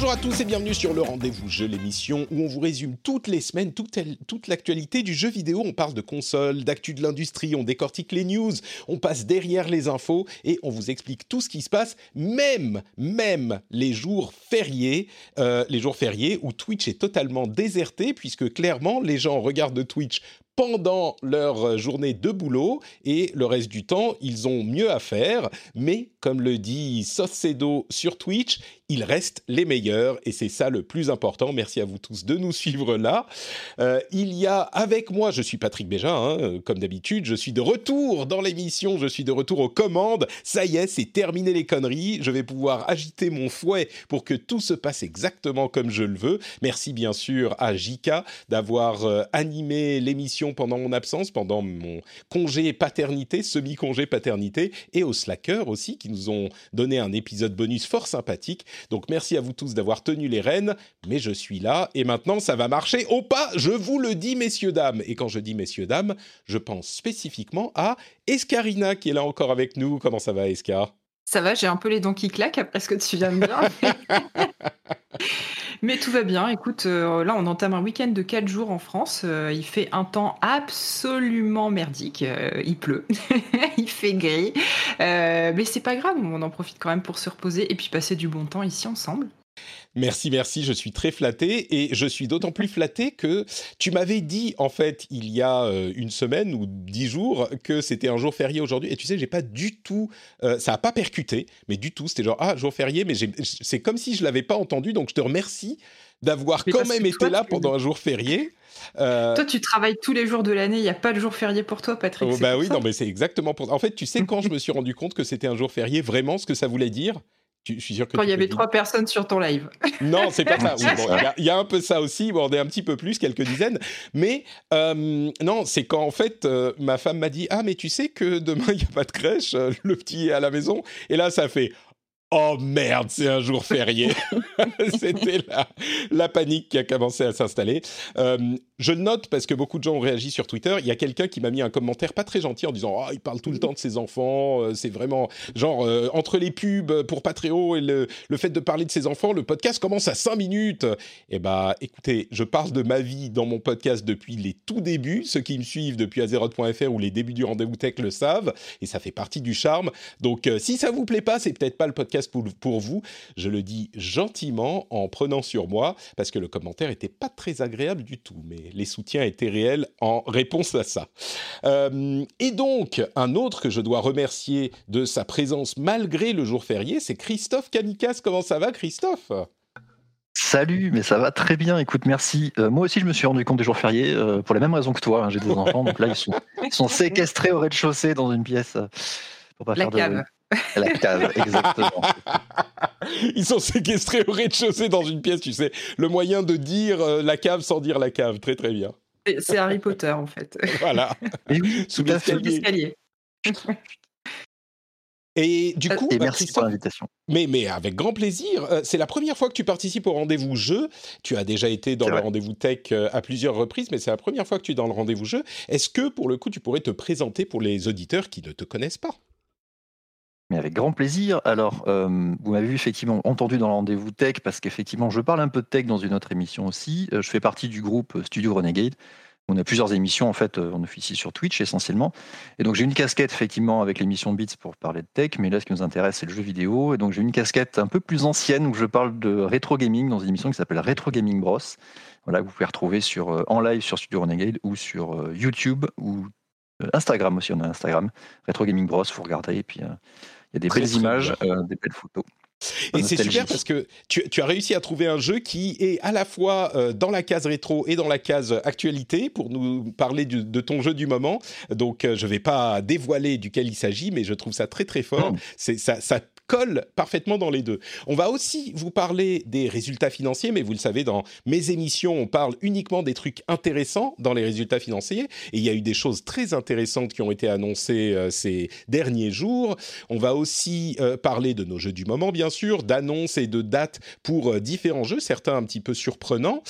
Bonjour à tous et bienvenue sur le Rendez-vous Jeu, l'émission où on vous résume toutes les semaines toute, l'actualité du jeu vidéo. On parle de consoles, d'actu de l'industrie, on décortique les news, on passe derrière les infos et on vous explique tout ce qui se passe, même, même les jours fériés, euh, les jours fériés où Twitch est totalement déserté puisque clairement les gens regardent Twitch pendant leur journée de boulot et le reste du temps, ils ont mieux à faire. Mais comme le dit Saucedo sur Twitch, ils restent les meilleurs et c'est ça le plus important. Merci à vous tous de nous suivre là. Euh, il y a avec moi, je suis Patrick Béja, hein, comme d'habitude, je suis de retour dans l'émission, je suis de retour aux commandes. Ça y est, c'est terminé les conneries. Je vais pouvoir agiter mon fouet pour que tout se passe exactement comme je le veux. Merci bien sûr à Jika d'avoir euh, animé l'émission pendant mon absence, pendant mon congé paternité, semi-congé paternité, et aux Slackers aussi qui nous ont donné un épisode bonus fort sympathique. Donc merci à vous tous d'avoir tenu les rênes, mais je suis là et maintenant ça va marcher au pas, je vous le dis messieurs dames. Et quand je dis messieurs dames, je pense spécifiquement à Escarina qui est là encore avec nous. Comment ça va Escar Ça va, j'ai un peu les dents qui claquent après ce que tu viens de dire. Mais tout va bien. Écoute, euh, là, on entame un week-end de 4 jours en France. Euh, il fait un temps absolument merdique. Euh, il pleut, il fait gris. mais c'est pas grave, on en profite quand même pour se reposer et puis passer du bon temps ici ensemble. Merci, merci, je suis très flatté et je suis d'autant plus flatté que tu m'avais dit en fait il y a euh, une semaine ou dix jours que c'était un jour férié aujourd'hui et tu sais j'ai pas du tout, euh, ça a pas percuté, mais du tout c'était genre ah jour férié mais c'est comme si je l'avais pas entendu donc je te remercie d'avoir quand même été là pendant un jour férié. Euh, toi, tu travailles tous les jours de l'année, il n'y a pas de jour férié pour toi, Patrick. Oh, bah oui, non, mais c'est exactement pour. En fait, tu sais, quand je me suis rendu compte que c'était un jour férié, vraiment, ce que ça voulait dire, je suis sûr que Quand il y avait trois personnes sur ton live. Non, c'est pas ça. Il y, a un peu ça aussi. Bon, on est un petit peu plus, quelques dizaines. Mais euh, non, c'est quand en fait euh, ma femme m'a dit ah mais tu sais que demain il n'y a pas de crèche, euh, le petit est à la maison. Et là ça fait Oh merde, c'est un jour férié. C'était la, la, panique qui a commencé à s'installer. Euh, je note parce que beaucoup de gens ont réagi sur Twitter. Il y a quelqu'un qui m'a mis un commentaire pas très gentil en disant oh, il parle tout le temps de ses enfants. Euh, c'est vraiment genre euh, entre les pubs pour Patreon et le, le, fait de parler de ses enfants, le podcast commence à 5 minutes. Eh bah, écoutez, je parle de ma vie dans mon podcast depuis les tout débuts. Ceux qui me suivent depuis azeroth.fr ou les débuts du rendez-vous tech le savent et ça fait partie du charme. Donc, si ça vous plaît pas, c'est peut-être pas le podcast pour, vous. Je le dis gentiment en prenant sur moi parce que le commentaire n'était pas très agréable du tout, mais les soutiens étaient réels en réponse à ça. Euh, et donc, un autre que je dois remercier de sa présence malgré le jour férié, c'est Christophe Canikas. Comment ça va, Christophe? Salut, mais ça va très bien. Écoute, merci. Euh, moi aussi, je me suis rendu compte des jours fériés euh, pour la même raison que toi. Hein, j'ai des enfants, donc là, ils sont, ils sont séquestrés au rez-de-chaussée dans une pièce. pour pas la faire cave. La cave, exactement. Ils sont séquestrés au rez-de-chaussée dans une pièce, tu sais. Le moyen de dire euh, la cave sans dire la cave. Très, très bien. C'est Harry Potter, en fait. Voilà. Sous l'escalier. Et du coup, et bah, merci pour l'invitation. Mais, mais avec grand plaisir. Euh, c'est la première fois que tu participes au rendez-vous jeu. Tu as déjà été dans le rendez-vous tech euh, à plusieurs reprises, mais c'est la première fois que tu es dans le rendez-vous jeu. Est-ce que, pour le coup, tu pourrais te présenter pour les auditeurs qui ne te connaissent pas? Mais avec grand plaisir. Alors, euh, vous m'avez effectivement entendu dans le rendez-vous tech, parce qu'effectivement, je parle un peu de tech dans une autre émission aussi. Euh, je fais partie du groupe Studio Renegade. On a plusieurs émissions, en fait, euh, on officie sur Twitch essentiellement. Et donc, j'ai une casquette, effectivement, avec l'émission Beats pour parler de tech, mais là, ce qui nous intéresse, c'est le jeu vidéo. Et donc, j'ai une casquette un peu plus ancienne où je parle de rétro gaming dans une émission qui s'appelle Retro Gaming Bros. Voilà, vous pouvez retrouver sur, en live sur Studio Renegade ou sur YouTube ou Instagram aussi. On a Instagram, Retro Gaming Bros. Vous regardez. Et puis, il y a des belles images, euh, des belles photos. Et c'est super parce que tu, as réussi à trouver un jeu qui est à la fois euh, dans la case rétro et dans la case actualité pour nous parler de ton jeu du moment. Donc je ne vais pas dévoiler duquel il s'agit, mais je trouve ça très très fort. Ça colle parfaitement dans les deux. On va aussi vous parler des résultats financiers, mais vous le savez, dans mes émissions, on parle uniquement des trucs intéressants dans les résultats financiers. Et il y a eu des choses très intéressantes qui ont été annoncées euh, ces derniers jours. On va aussi euh, parler de nos jeux du moment, bien sûr, d'annonces et de dates pour euh, différents jeux, certains un petit peu surprenants.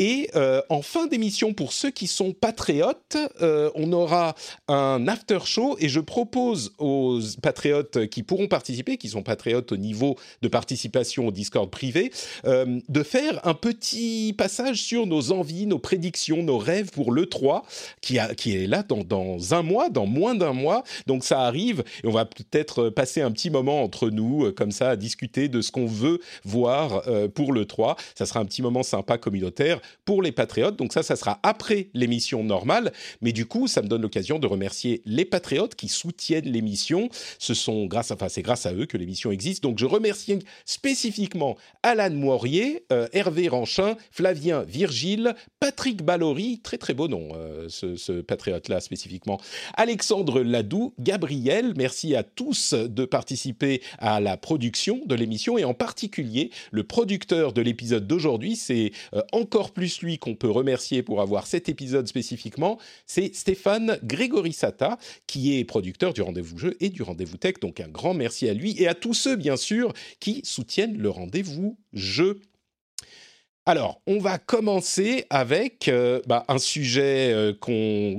Et euh, en fin d'émission, pour ceux qui sont patriotes, euh, on aura un after show et je propose aux patriotes qui pourront participer, qui sont patriotes au niveau de participation au Discord privé, euh, de faire un petit passage sur nos envies, nos prédictions, nos rêves pour le 3 qui, est là dans, dans un mois, dans moins d'un mois. Donc ça arrive et on va peut-être passer un petit moment entre nous, comme ça, à discuter de ce qu'on veut voir pour le 3. Ça sera un petit moment sympa communautaire pour les patriotes. Donc ça, ça sera après l'émission normale. Mais du coup, ça me donne l'occasion de remercier les patriotes qui soutiennent l'émission. Ce sont grâce, enfin, c'est grâce à eux que l'émission existe. Donc je remercie spécifiquement Alan Moirier, euh, Hervé Ranchin, Flavien Virgile, Patrick Ballory, très très beau nom, euh, ce, patriote-là spécifiquement, Alexandre Ladoux, Gabriel. Merci à tous de participer à la production de l'émission et en particulier le producteur de l'épisode d'aujourd'hui, c'est euh, encore plus lui qu'on peut remercier pour avoir cet épisode spécifiquement, c'est Stéphane Grégorissata, qui est producteur du Rendez-vous Jeu et du Rendez-vous Tech. Donc un grand merci à lui et à tous ceux, bien sûr, qui soutiennent le Rendez-vous Jeu. Alors, on va commencer avec euh, bah, un sujet euh,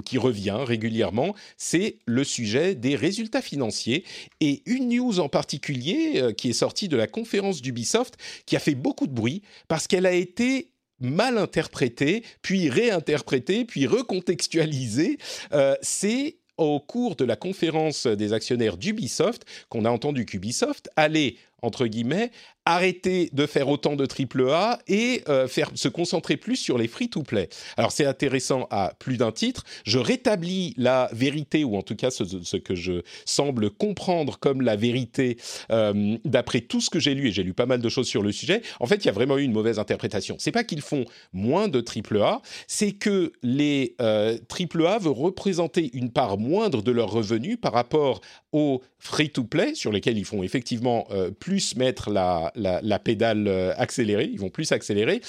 qui revient régulièrement, c'est le sujet des résultats financiers et une news en particulier euh, qui est sortie de la conférence d'Ubisoft qui a fait beaucoup de bruit parce qu'elle a été mal interprété, puis réinterprété, puis recontextualisé. Euh, c'est au cours de la conférence des actionnaires d'Ubisoft qu'on a entendu qu'Ubisoft allait entre guillemets, arrêter de faire autant de triple A et euh, faire se concentrer plus sur les free-to-play. Alors c'est intéressant à plus d'un titre. Je rétablis la vérité ou en tout cas ce, que je semble comprendre comme la vérité euh, d'après tout ce que j'ai lu et j'ai lu pas mal de choses sur le sujet. En fait, il y a vraiment eu une mauvaise interprétation. C'est pas qu'ils font moins de triple A, c'est que les euh, triple A veulent représenter une part moindre de leurs revenus par rapport aux free-to-play sur lesquels ils font effectivement plus plus mettre la, la, pédale euh, accélérée, ils vont plus accélérer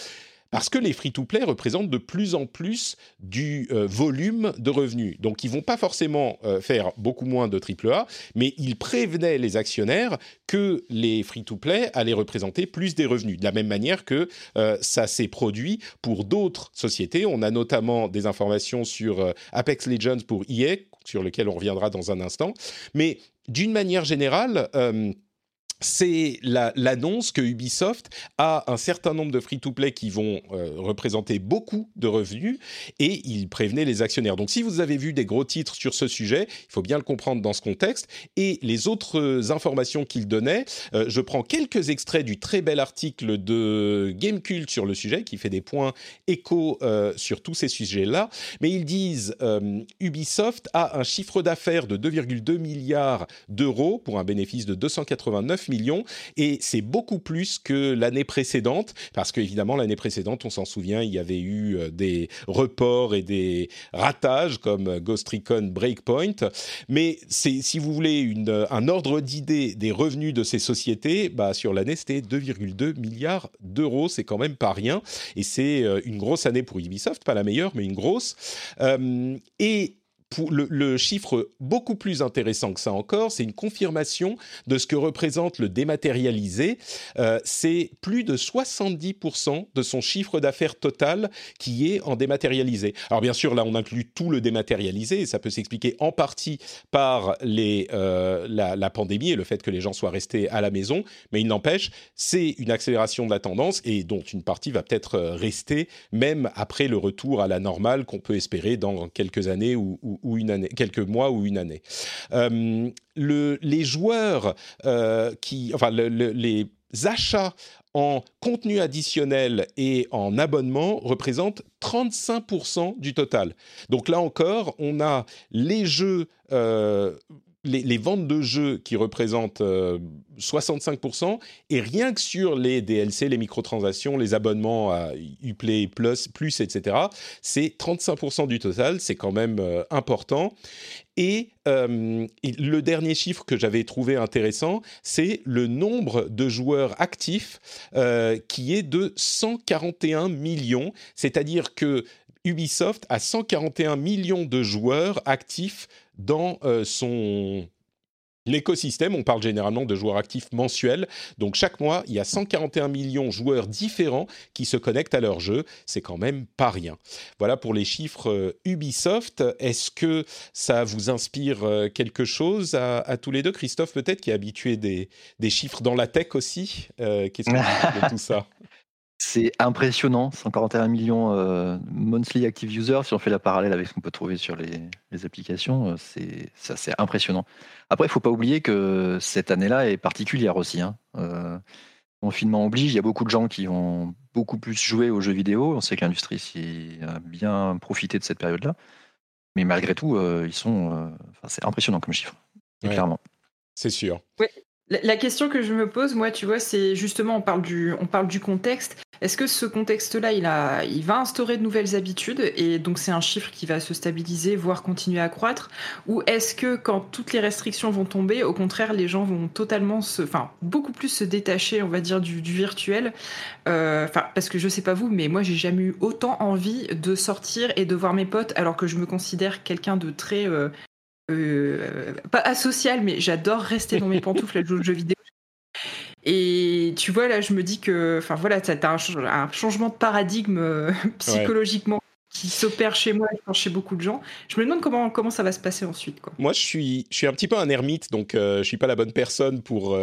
parce que les free-to-play représentent de plus en plus du euh, volume de revenus. Donc, ils vont pas forcément euh, faire beaucoup moins de AAA, mais ils prévenaient les actionnaires que les free-to-play allaient représenter plus des revenus. De la même manière que ça s'est produit pour d'autres sociétés. On a notamment des informations sur Apex Legends pour EA, sur lequel on reviendra dans un instant. Mais d'une manière générale, c'est l'annonce que Ubisoft a un certain nombre de free-to-play qui vont euh, représenter beaucoup de revenus et il prévenait les actionnaires. Donc si vous avez vu des gros titres sur ce sujet, il faut bien le comprendre dans ce contexte. Et les autres informations qu'il donnait, euh, je prends quelques extraits du très bel article de Gamecult sur le sujet qui fait des points échos euh, sur tous ces sujets-là. Mais ils disent Ubisoft a un chiffre d'affaires de 2,2 milliards d'euros pour un bénéfice de 289 et c'est beaucoup plus que l'année précédente parce qu'évidemment l'année précédente, on s'en souvient, il y avait eu euh, des reports et des ratages comme Ghost Recon Breakpoint. Mais c'est, si vous voulez une, un ordre d'idée des revenus de ces sociétés, bah, sur l'année c'était 2,2 milliards d'euros, c'est quand même pas rien et c'est euh, une grosse année pour Ubisoft, pas la meilleure mais une grosse. Euh, et le, chiffre beaucoup plus intéressant que ça encore, c'est une confirmation de ce que représente le dématérialisé. Euh, c'est plus de 70% de son chiffre d'affaires total qui est en dématérialisé. Alors bien sûr, là, on inclut tout le dématérialisé et ça peut s'expliquer en partie par euh, la, pandémie et le fait que les gens soient restés à la maison. Mais il n'empêche, c'est une accélération de la tendance et dont une partie va peut-être rester même après le retour à la normale qu'on peut espérer dans quelques années ou ou une année, quelques mois ou une année. Euh, le, les joueurs euh, qui, enfin, les achats en contenu additionnel et en abonnement représentent 35% du total. Donc là encore, on a les jeux euh, les, ventes de jeux qui représentent 65%, et rien que sur les DLC, les microtransactions, les abonnements à Uplay Plus, Plus etc., c'est 35% du total, c'est quand même important. Et, le dernier chiffre que j'avais trouvé intéressant, c'est le nombre de joueurs actifs qui est de 141 millions, c'est-à-dire que Ubisoft a 141 millions de joueurs actifs dans euh, son l'écosystème. On parle généralement de joueurs actifs mensuels. Donc chaque mois, il y a 141 millions de joueurs différents qui se connectent à leur jeu. C'est quand même pas rien. Voilà pour les chiffres euh, Ubisoft. Est-ce que ça vous inspire euh, quelque chose à, tous les deux? Christophe, peut-être, qui est habitué des, chiffres dans la tech aussi. Qu'est-ce que vous de tout ça? c'est impressionnant, 141 millions euh, monthly active users. Si on fait la parallèle avec ce qu'on peut trouver sur les, applications, euh, c'est c'est impressionnant. Après, il ne faut pas oublier que cette année-là est particulière aussi. Hein. Euh, confinement oblige, il y a beaucoup de gens qui ont beaucoup plus joué aux jeux vidéo. On sait que l'industrie a bien profité de cette période-là. Mais malgré tout, ils sont. c'est impressionnant comme chiffre, clairement. C'est sûr. Oui, la question que je me pose, moi, tu vois, c'est justement, on parle du, on parle du contexte. Est-ce que ce contexte-là, il, a, il va instaurer de nouvelles habitudes et donc c'est un chiffre qui va se stabiliser, voire continuer à croître? Ou est-ce que quand toutes les restrictions vont tomber, au contraire, les gens vont totalement se, enfin, beaucoup plus se détacher, on va dire, du, virtuel? Euh, Enfin, parce que je sais pas vous, mais moi, j'ai jamais eu autant envie de sortir et de voir mes potes, alors que je me considère quelqu'un de très euh, euh, pas asocial, mais j'adore rester dans mes pantoufles à jouer aux jeux vidéo. Et tu vois, là, je me dis que, enfin voilà, tu un, changement de paradigme euh, psychologiquement qui s'opère chez moi et chez beaucoup de gens. Je me demande comment, comment ça va se passer ensuite. Quoi. Moi, je suis, je suis un petit peu un ermite, donc euh, je suis pas la bonne personne pour,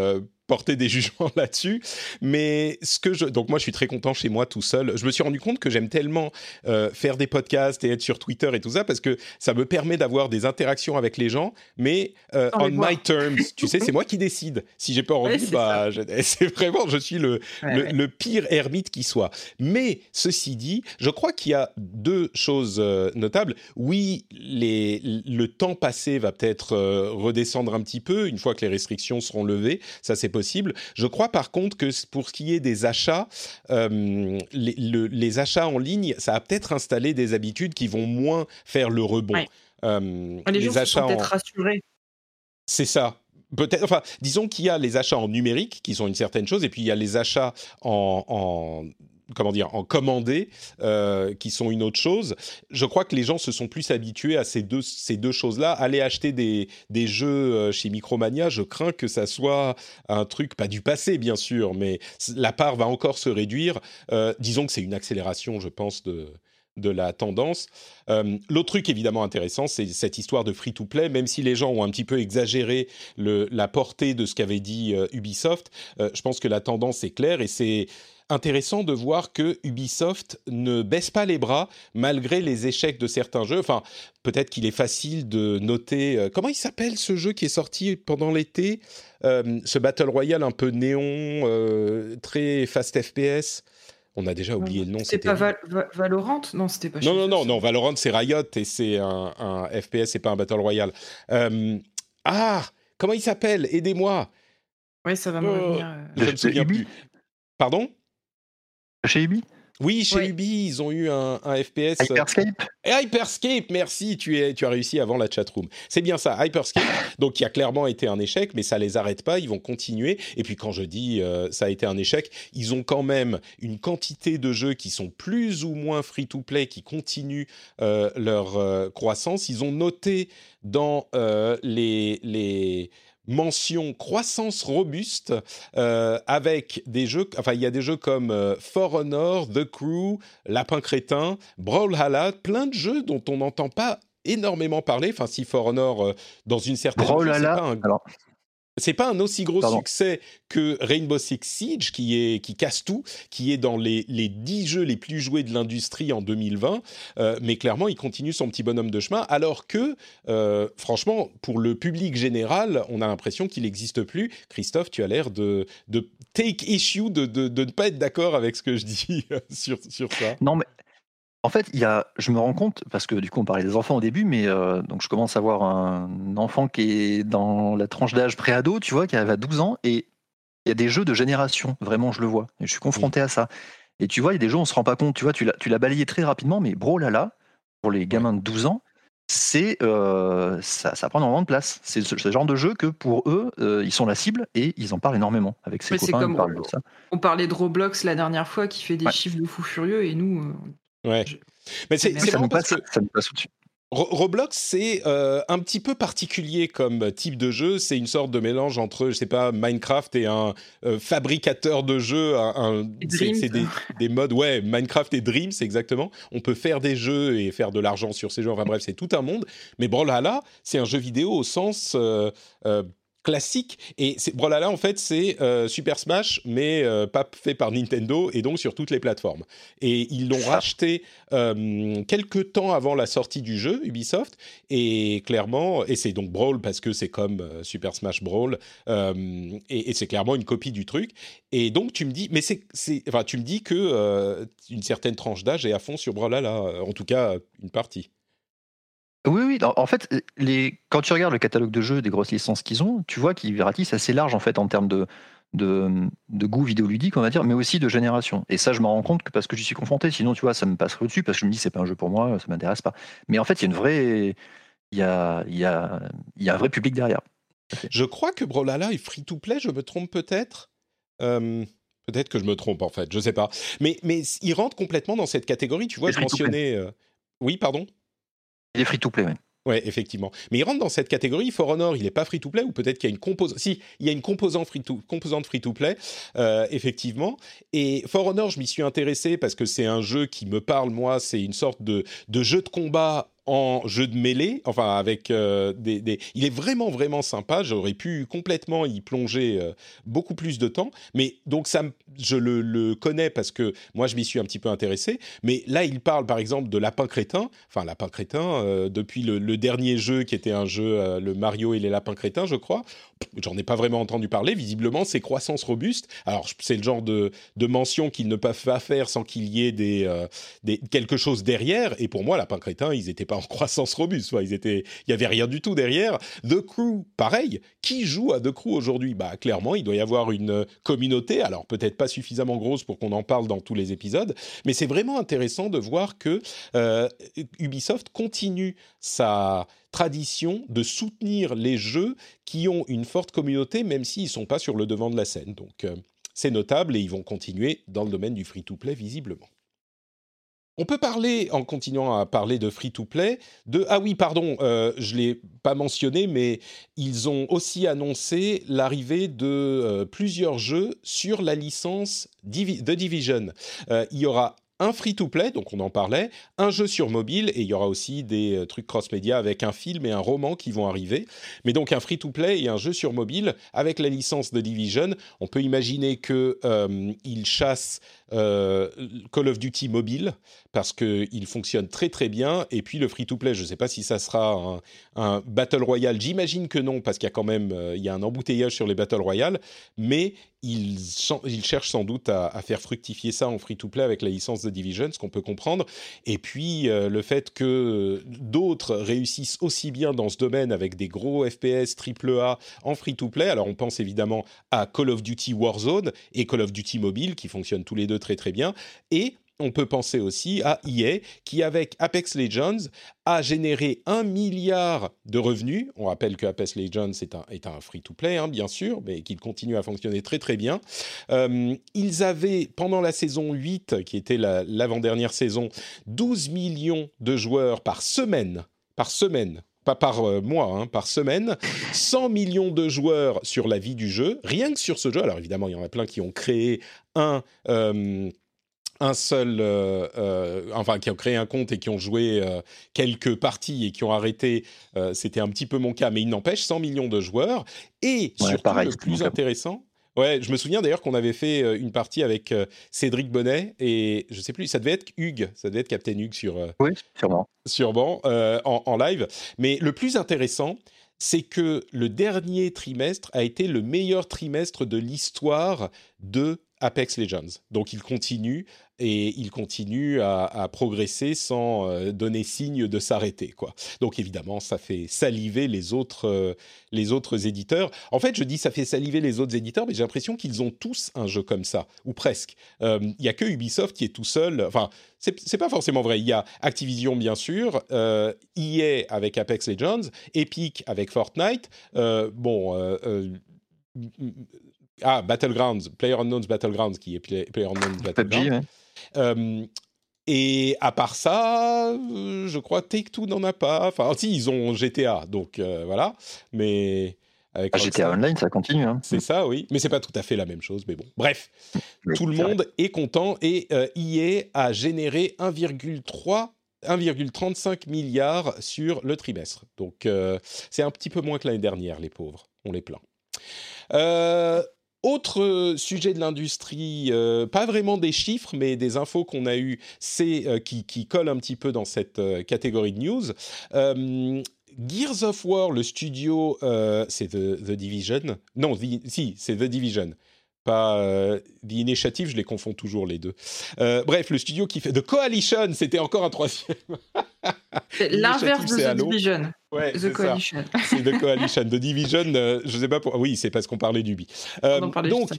porter des jugements là-dessus. Mais ce que je, donc moi, je suis très content chez moi tout seul. Je me suis rendu compte que j'aime tellement euh, faire des podcasts et être sur Twitter et tout ça parce que ça me permet d'avoir des interactions avec les gens, mais euh, on my terms. tu sais, c'est moi qui décide. Si j'ai pas envie, bah, c'est vraiment, je suis le, le, pire ermite qui soit. Mais ceci dit, je crois qu'il y a deux choses euh, notables. Oui, les, le temps passé va peut-être redescendre un petit peu une fois que les restrictions seront levées. Ça, c'est possible. Je crois par contre que pour ce qui est des achats, euh, les, achats en ligne, ça a peut-être installé des habitudes qui vont moins faire le rebond. Euh, les, gens achats sont peut-être rassurés. C'est ça. Peut-être, enfin, disons qu'il y a les achats en numérique qui sont une certaine chose, et puis il y a les achats en comment dire, en commandé, euh, qui sont une autre chose. Je crois que les gens se sont plus habitués à ces deux, ces deux choses-là. Aller acheter des, des jeux euh, chez Micromania, je crains que ça soit un truc, pas du passé bien sûr, mais la part va encore se réduire. Euh, disons que c'est une accélération, je pense, de, de la tendance. L'autre truc évidemment intéressant, c'est cette histoire de free-to-play, même si les gens ont un petit peu exagéré le, la portée de ce qu'avait dit Ubisoft, je pense que la tendance est claire et c'est intéressant de voir que Ubisoft ne baisse pas les bras malgré les échecs de certains jeux. Enfin, peut-être qu'il est facile de noter. Euh, comment il s'appelle ce jeu qui est sorti pendant l'été euh, Ce Battle Royale un peu néon, euh, très fast FPS. On a déjà oublié le nom. C'était pas Valorant? Non, c'était pas. Non, non, non, non. Valorant, c'est Riot et c'est un, un, FPS, c'est pas un Battle Royale. ah, comment il s'appelle? Aidez-moi. Oui, ça va me revenir. Je me souviens plus. Pardon? Chez Ubi? Oui, chez Ubi, ils ont eu un, FPS. Euh, Hyperscape? Hyperscape, merci, tu, es, tu as réussi avant la chatroom. C'est bien ça, Hyperscape, donc qui a clairement été un échec, mais ça les arrête pas, ils vont continuer. Et puis quand je dis euh, ça a été un échec, ils ont quand même une quantité de jeux qui sont plus ou moins free-to-play, qui continuent euh, leur croissance. Ils ont noté dans les... les mention croissance robuste euh, avec des jeux, enfin il y a des jeux comme euh, For Honor, The Crew, Lapin Crétin, Brawlhalla, plein de jeux dont on n'entend pas énormément parler. Enfin si For Honor euh, dans une certaine Brawlhalla, un... alors c'est pas un aussi gros succès que Rainbow Six Siege qui est qui casse tout, qui est dans les les 10 jeux les plus joués de l'industrie en 2020, euh, mais clairement il continue son petit bonhomme de chemin alors que euh, franchement pour le public général, on a l'impression qu'il n'existe plus. Christophe, tu as l'air de de take issue de, de, de ne pas être d'accord avec ce que je dis sur sur ça. Non mais En fait, il y a, je me rends compte, parce que du coup on parlait des enfants au début, mais euh, donc je commence à voir un enfant qui est dans la tranche d'âge pré-ado, tu vois, qui arrive à 12 ans, et il y a des jeux de génération, vraiment je le vois, et je suis confronté à ça. Et tu vois, il y a des jeux, on se rend pas compte, tu vois, tu l'as balayé très rapidement, mais bro là là, pour les gamins de 12 ans, c'est euh, ça, ça prend énormément de place. C'est ce, genre de jeu que pour eux, euh, ils sont la cible et ils en parlent énormément avec ses copains. Comme, on, ça. on parlait de Roblox la dernière fois qui fait des chiffres de fou furieux et nous. Ouais. Mais c'est vraiment parce que ça nous passe au-dessus. Roblox, c'est euh, un petit peu particulier comme type de jeu. C'est une sorte de mélange entre, je sais pas, Minecraft et un euh, fabricateur de jeux. c'est des, des, modes, ouais, Minecraft et Dream, c'est exactement. On peut faire des jeux et faire de l'argent sur ces jeux. Enfin bref, c'est tout un monde. Mais Brawlhalla, c'est un jeu vidéo au sens euh, classique. Et Brawlhalla, en fait, c'est euh, Super Smash, mais euh, pas fait par Nintendo et donc sur toutes les plateformes. Et ils l'ont racheté euh, quelques temps avant la sortie du jeu, Ubisoft. Et clairement, et c'est donc Brawl parce que c'est comme Super Smash Brawl. et, c'est clairement une copie du truc. Et donc, tu me dis, mais c'est, enfin, tu me dis que une certaine tranche d'âge est à fond sur Brawlhalla, en tout cas, une partie. Oui, oui. En fait, les... quand tu regardes le catalogue de jeux des grosses licences qu'ils ont, tu vois qu'ils ratissent assez large en fait en termes de, de, de, goût vidéoludique, on va dire, mais aussi de génération. Et ça, je me rends compte que parce que j'y suis confronté. Sinon, tu vois, ça me passerait au-dessus parce que je me dis c'est pas un jeu pour moi, ça m'intéresse pas. Mais en fait, il y a une vraie, il y a, il y a, il y a un vrai public derrière. Je crois que Brolala est free to play. Je me trompe peut-être? Euh, peut-être que je me trompe en fait. Je sais pas. Mais mais il rentre complètement dans cette catégorie. Tu vois, je mentionnais. Euh, oui, pardon? Il est free to play, oui. Oui, effectivement. Mais il rentre dans cette catégorie. For Honor, il n'est pas free to play, ou peut-être qu'il y a une composante. Si, il y a une composante free to, play, effectivement. Et For Honor, je m'y suis intéressé parce que c'est un jeu qui me parle, moi. C'est une sorte de jeu de combat en jeu de mêlée, enfin avec euh, des, Il est vraiment vraiment sympa. J'aurais pu complètement y plonger euh, beaucoup plus de temps, mais donc ça, je le, connais parce que moi je m'y suis un petit peu intéressé. Mais là, il parle par exemple de lapin crétin, enfin lapin crétin euh, depuis le, dernier jeu qui était un jeu le Mario et les lapins crétins, je crois. J'en ai pas vraiment entendu parler. Visiblement, c'est croissance robuste. Alors c'est le genre de, de mention qu'ils ne peuvent pas faire sans qu'il y ait des, des quelque chose derrière. Et pour moi, lapin crétin, ils étaient pas en croissance robuste. ils étaient, il y avait rien du tout derrière. The Crew, pareil. Qui joue à The Crew aujourd'hui? Bah clairement, il doit y avoir une communauté. Alors peut-être pas suffisamment grosse pour qu'on en parle dans tous les épisodes, mais c'est vraiment intéressant de voir que euh, Ubisoft continue sa tradition de soutenir les jeux qui ont une forte communauté, même s'ils sont pas sur le devant de la scène. Donc euh, c'est notable et ils vont continuer dans le domaine du free-to-play visiblement. On peut parler, en continuant à parler de free-to-play, de... Ah oui, pardon, euh, je ne l'ai pas mentionné, mais ils ont aussi annoncé l'arrivée de euh, plusieurs jeux sur la licence The Division. Euh, il y aura un free-to-play, donc on en parlait, un jeu sur mobile, et il y aura aussi des trucs cross-média avec un film et un roman qui vont arriver. Mais donc un free-to-play et un jeu sur mobile avec la licence de Division. On peut imaginer qu'ils chassent euh, Call of Duty mobile parce qu'il fonctionne très très bien. Et puis le free-to-play, je ne sais pas si ça sera un, Battle Royale. J'imagine que non, parce qu'il y a quand même il y a un embouteillage sur les Battle Royale. Mais ils, cherchent sans doute à, faire fructifier ça en free-to-play avec la licence de Division, ce qu'on peut comprendre. Et puis euh, le fait que d'autres réussissent aussi bien dans ce domaine avec des gros FPS AAA en free-to-play. Alors on pense évidemment à Call of Duty Warzone et Call of Duty Mobile qui fonctionnent tous les deux très très bien. Et on peut penser aussi à EA qui, avec Apex Legends, a généré un milliard de revenus. On rappelle que Apex Legends est un, est un free-to-play, hein, bien sûr, mais qu'il continue à fonctionner très très bien. Euh, ils avaient, pendant la saison 8, qui était l'avant-dernière saison, 12 millions de joueurs par semaine. Par semaine pas par euh, mois, hein, par semaine, 100 millions de joueurs sur la vie du jeu, rien que sur ce jeu. Alors évidemment, il y en a plein qui ont créé un, euh, un seul, euh, euh, enfin qui ont créé un compte et qui ont joué euh, quelques parties et qui ont arrêté, c'était un petit peu mon cas, mais il n'empêche 100 millions de joueurs et surtout le plus intéressant. Ouais, je me souviens d'ailleurs qu'on avait fait une partie avec Cédric Bonnet et je sais plus, ça devait être Hugues, ça devait être Captain Hugues sur oui, sûrement, sûrement en, en, live. Mais le plus intéressant, c'est que le dernier trimestre a été le meilleur trimestre de l'histoire de Apex Legends. Donc il continue et il continue à, progresser sans euh, donner signe de s'arrêter. quoi. Donc évidemment, ça fait saliver les autres, euh, les autres éditeurs. En fait, je dis ça fait saliver les autres éditeurs, mais j'ai l'impression qu'ils ont tous un jeu comme ça, ou presque. Euh, il n'y a que Ubisoft qui est tout seul. Enfin, c'est pas forcément vrai. Il y a Activision, bien sûr, EA avec Apex Legends, Epic avec Fortnite. bon ah, Battlegrounds, PlayerUnknown's Battlegrounds, qui est PlayerUnknown's Battlegrounds. Euh, et à part ça, euh, je crois Take-Two n'en a pas. Enfin, si, ils ont GTA, donc euh, voilà. Mais. Avec ah, GTA Online, ça continue. Hein. C'est ça, oui. Mais c'est pas tout à fait la même chose, mais bon. Bref, tout le monde est content et EA a généré 1,3 1,35 milliard sur le trimestre. Donc, c'est un petit peu moins que l'année dernière, les pauvres. On les plaint. Euh, autre sujet de l'industrie, euh, pas vraiment des chiffres, mais des infos qu'on a eues, c'est euh, qui, qui collent un petit peu dans cette euh, catégorie de news. Gears of War, le studio, c'est The, The, Division. Non, si, c'est The Division pas euh, The Initiative, je les confonds toujours les deux. Euh, bref, le studio qui fait The Coalition, c'était encore un troisième. c'est l'inverse de The Division. Ouais, The Coalition. C'est The Coalition. The Division, euh, je sais pas pour. Oui, c'est parce qu'on parlait du Euh, donc,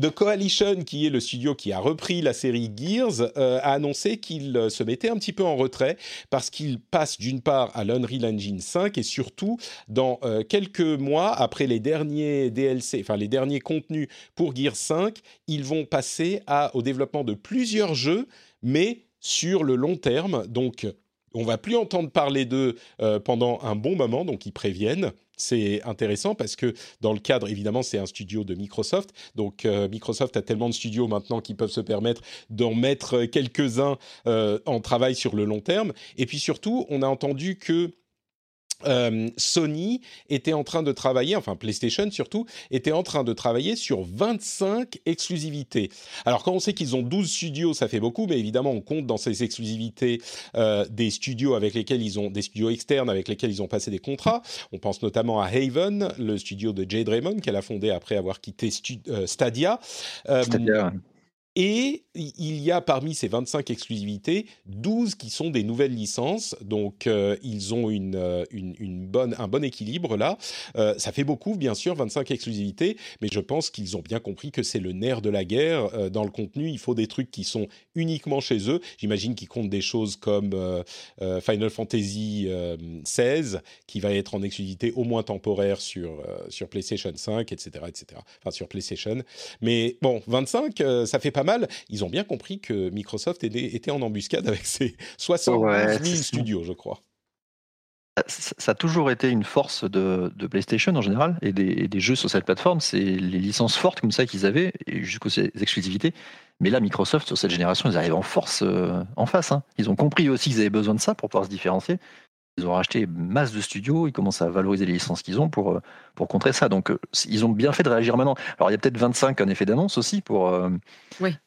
The Coalition, qui est le studio qui a repris la série Gears, euh, a annoncé qu'il euh, se mettait un petit peu en retrait parce qu'il passe d'une part à l'Unreal Engine 5 et surtout dans euh, quelques mois après les derniers DLC, enfin les derniers contenus pour Gears 5, ils vont passer au développement de plusieurs jeux, mais sur le long terme. Donc, on va plus entendre parler d'eux pendant un bon moment, donc ils préviennent c'est intéressant parce que dans le cadre, évidemment, c'est un studio de Microsoft. Donc euh, Microsoft a tellement de studios maintenant qui peuvent se permettre d'en mettre quelques-uns euh, en travail sur le long terme. Et puis surtout, on a entendu que euh, Sony était en train de travailler, enfin PlayStation surtout, était en train de travailler sur 25 exclusivités. Alors quand on sait qu'ils ont 12 studios, ça fait beaucoup, mais évidemment on compte dans ces exclusivités euh, des studios avec lesquels ils ont, des studios externes avec lesquels ils ont passé des contrats. On pense notamment à Haven, le studio de Jade Raymond qu'elle a fondé après avoir quitté euh, Stadia. Stadia. Et il y a parmi ces 25 exclusivités, 12 qui sont des nouvelles licences. Donc, euh, ils ont euh, une, une, bonne, un bon équilibre là. Euh, ça fait beaucoup, bien sûr, 25 exclusivités, mais je pense qu'ils ont bien compris que c'est le nerf de la guerre. dans le contenu, il faut des trucs qui sont uniquement chez eux. J'imagine qu'ils comptent des choses comme Final Fantasy XVI, qui va être en exclusivité au moins temporaire sur, sur PlayStation 5, etc., etc. Enfin, sur PlayStation. Mais bon, 25, ça fait pas mal. Ils ont bien compris que Microsoft était en embuscade avec ses 70 000 studios, je crois. Ça, a toujours été une force de, PlayStation en général et des, jeux sur cette plateforme, c'est les licences fortes comme ça qu'ils avaient jusqu'aux exclusivités. Mais là, Microsoft sur cette génération, ils arrivent en force euh, en face. Hein. Ils ont compris aussi qu'ils avaient besoin de ça pour pouvoir se différencier. Ils ont racheté masse de studios, ils commencent à valoriser les licences qu'ils ont pour, euh, pour contrer ça. Donc, euh, ils ont bien fait de réagir maintenant. Alors, il y a peut-être 25 en effet d'annonce aussi pour, euh,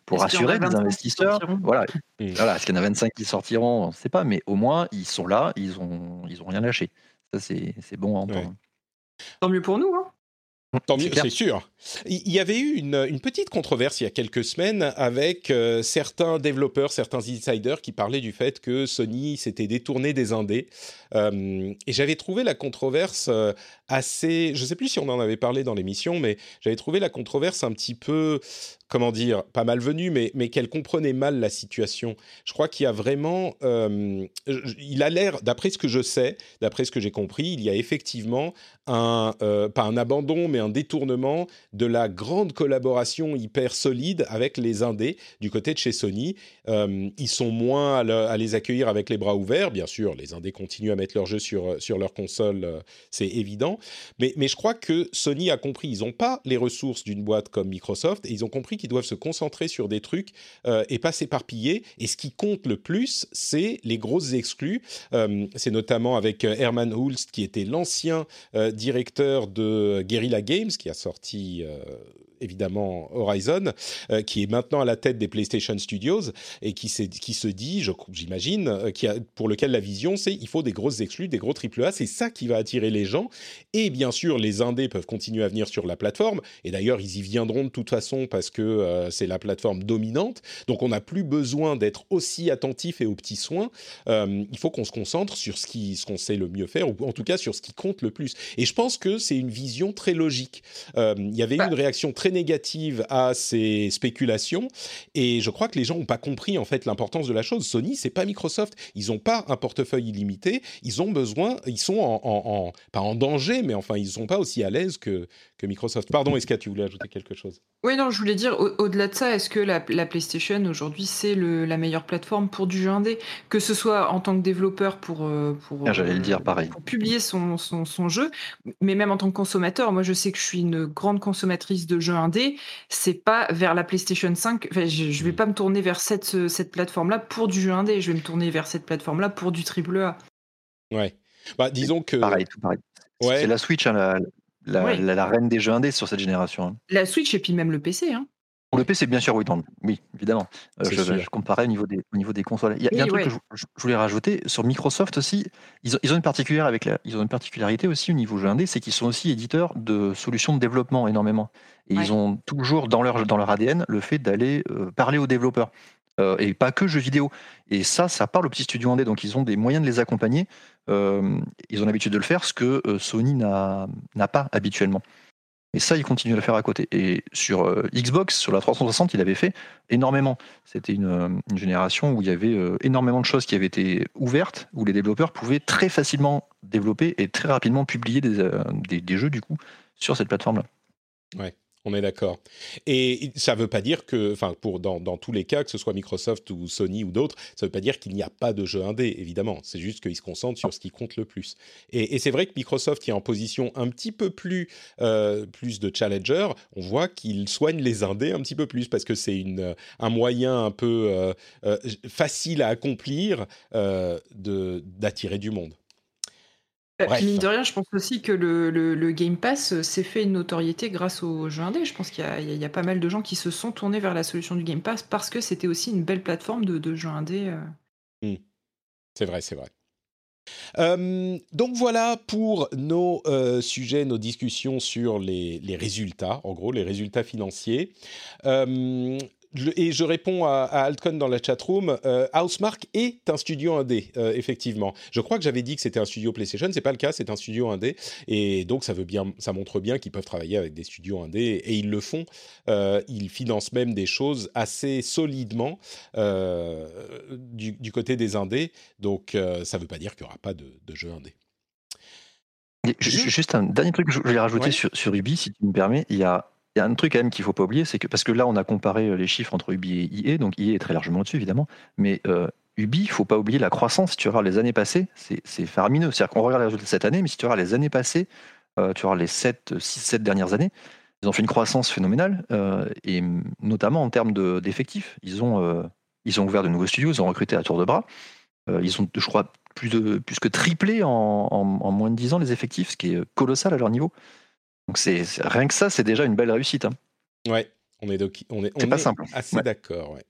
pour rassurer les investisseurs. Voilà. voilà. Est-ce qu'il y en a 25 qui sortiront? On ne sait pas, mais au moins, ils sont là, ils n'ont ils ont rien lâché. Ça, c'est bon à entendre. Tant mieux pour nous. Hein Tant mieux, c'est sûr. Il y avait eu une, petite controverse il y a quelques semaines avec euh, certains développeurs, certains insiders qui parlaient du fait que Sony s'était détourné des indés. Euh, et j'avais trouvé la controverse euh, assez... Je ne sais plus si on en avait parlé dans l'émission, mais j'avais trouvé la controverse un petit peu comment dire, pas malvenu, mais, mais qu'elle comprenait mal la situation. Je crois qu'il y a vraiment, euh, il a l'air, d'après ce que je sais, d'après ce que j'ai compris, il y a effectivement un, euh, pas un abandon, mais un détournement de la grande collaboration hyper solide avec les indés du côté de chez Sony. Euh, ils sont moins à, les accueillir avec les bras ouverts, bien sûr, les indés continuent à mettre leurs jeux sur leur console, c'est évident, mais, je crois que Sony a compris, ils n'ont pas les ressources d'une boîte comme Microsoft, et ils ont compris qui doivent se concentrer sur des trucs euh, et pas s'éparpiller. Et ce qui compte le plus, c'est les grosses exclus. Euh, c'est notamment avec euh, Herman Hulst, qui était l'ancien directeur de Guerrilla Games, qui a sorti évidemment Horizon, qui est maintenant à la tête des PlayStation Studios et qui, qui se dit, j'imagine, pour lequel la vision c'est il faut des grosses exclus, des gros AAA, c'est ça qui va attirer les gens. Et bien sûr, les indés peuvent continuer à venir sur la plateforme. Et d'ailleurs, ils y viendront de toute façon parce que c'est la plateforme dominante. Donc on n'a plus besoin d'être aussi attentif et aux petits soins. il faut qu'on se concentre sur ce qui, ce qu'on sait le mieux faire, ou en tout cas sur ce qui compte le plus. Et je pense que c'est une vision très logique. Euh, il y avait eu bah une réaction très négative à ces spéculations, et je crois que les gens n'ont pas compris en fait l'importance de la chose. Sony, c'est pas Microsoft. Ils n'ont pas un portefeuille illimité. Ils ont besoin, ils sont en, pas en danger, mais enfin ils sont pas aussi à l'aise que que Microsoft. Pardon, est-ce que tu voulais ajouter quelque chose? Oui, non, je voulais dire au-delà de ça, est-ce que la, PlayStation aujourd'hui c'est la meilleure plateforme pour du jeu indé, que ce soit en tant que développeur pour euh, pour, ah, le dire pareil. pour publier son, son, son, jeu, mais même en tant que consommateur. Moi, je sais que je suis une grande consommatrice de jeux indés. C'est pas vers la PlayStation 5. je, je vais mm. pas me tourner vers cette cette plateforme-là pour du jeu indé. Je vais me tourner vers cette plateforme-là pour du triple A. Ouais. Bah, disons que. Pareil, tout pareil. Ouais. C'est la Switch, hein, la, la, reine des jeux indés sur cette génération. Hein. La Switch et puis même le PC. Hein. Pour le PC, bien sûr, oui, oui évidemment. Euh, je, comparais au niveau des, au niveau des consoles. Il y a, un truc que je, voulais rajouter sur Microsoft aussi. Ils ont, ils ont une particularité avec ils ont une particularité aussi au niveau jeu indé, c'est qu'ils sont aussi éditeurs de solutions de développement énormément. Et ils ont toujours dans leur dans leur ADN le fait d'aller euh, parler aux développeurs. Euh, et pas que jeux vidéo. Et ça, ça parle aux petits studios indés, donc ils ont des moyens de les accompagner. Euh, ils ont l'habitude de le faire, ce que euh, Sony n'a pas habituellement. Et ça, ils continuent à le faire à côté. Et sur Xbox, sur la 360, il avait fait énormément. C'était une, génération où il y avait énormément de choses qui avaient été ouvertes, où les développeurs pouvaient très facilement développer et très rapidement publier des, jeux, du coup, sur cette plateforme-là. On est d'accord. Et ça ne veut pas dire que, enfin, pour dans, dans, tous les cas, que ce soit Microsoft ou Sony ou d'autres, ça ne veut pas dire qu'il n'y a pas de jeux indé, évidemment. C'est juste qu'ils se concentrent sur ce qui compte le plus. Et, c'est vrai que Microsoft, qui est en position un petit peu plus, euh, plus de challenger, on voit qu'il soigne les indés un petit peu plus parce que c'est un moyen un peu euh, euh, facile à accomplir d'attirer du monde. Bah, mine de rien, je pense aussi que le, Game Pass euh, s'est fait une notoriété grâce au jeu indé. Je pense qu'il y, a pas mal de gens qui se sont tournés vers la solution du Game Pass parce que c'était aussi une belle plateforme de, de jeux indé. Euh. Mmh. C'est vrai, c'est vrai. donc voilà pour nos euh, sujets, nos discussions sur les, les, résultats, en gros les résultats financiers et je réponds à, à Altcon dans la chatroom, euh, Housemark est un studio indé, euh, effectivement. Je crois que j'avais dit que c'était un studio PlayStation, c'est pas le cas, c'est un studio indé, et donc ça veut bien, ça montre bien qu'ils peuvent travailler avec des studios indés, et ils le font. Euh, ils financent même des choses assez solidement euh, du, du, côté des indés, donc euh, ça veut pas dire qu'il y aura pas de, de jeux indés. Juste un dernier truc que je voulais rajouter sur, sur Ubi, si tu me permets. Il y a il y a un truc quand même qu'il faut pas oublier, c'est que parce que là on a comparé euh, les chiffres entre Ubi et IE, donc IE est très largement au-dessus évidemment, mais euh, Ubi, il faut pas oublier la croissance. Si tu regardes les années passées, c'est faramineux. C'est-à-dire qu'on regarde les résultats de cette année, mais si tu regardes les années passées, euh, tu regardes les 7, 6, 7 dernières années, ils ont fait une croissance phénoménale, et notamment en termes d'effectifs. ils, ont, ils ont ouvert de nouveaux studios, ils ont recruté à tour de bras. ils ont, je crois, plus, de, plus que triplé en, en, en, moins de 10 ans les effectifs, ce qui est colossal à leur niveau. Donc c'est rien que ça, c'est déjà une belle réussite. Hein. Ouais, on est, on est, on pas simple. assez d'accord. Ouais.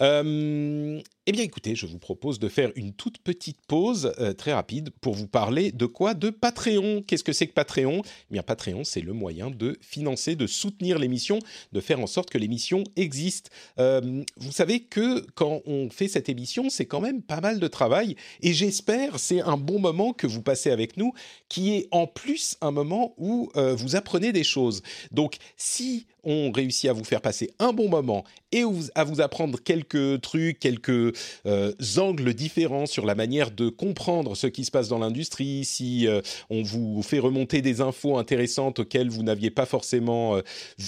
Euh, eh bien, écoutez, je vous propose de faire une toute petite pause euh, très rapide pour vous parler de quoi? De Patreon. Qu'est-ce que c'est que Patreon? Eh bien, Patreon, c'est le moyen de financer, de soutenir l'émission, de faire en sorte que l'émission existe. Euh, vous savez que quand on fait cette émission, c'est quand même pas mal de travail et j'espère c'est un bon moment que vous passez avec nous, qui est en plus un moment où vous apprenez des choses. Donc, si on réussit à vous faire passer un bon moment et à vous apprendre quelques trucs, quelques euh, angles différents sur la manière de comprendre ce qui se passe dans l'industrie, si euh, on vous fait remonter des infos intéressantes auxquelles vous n'aviez pas forcément euh,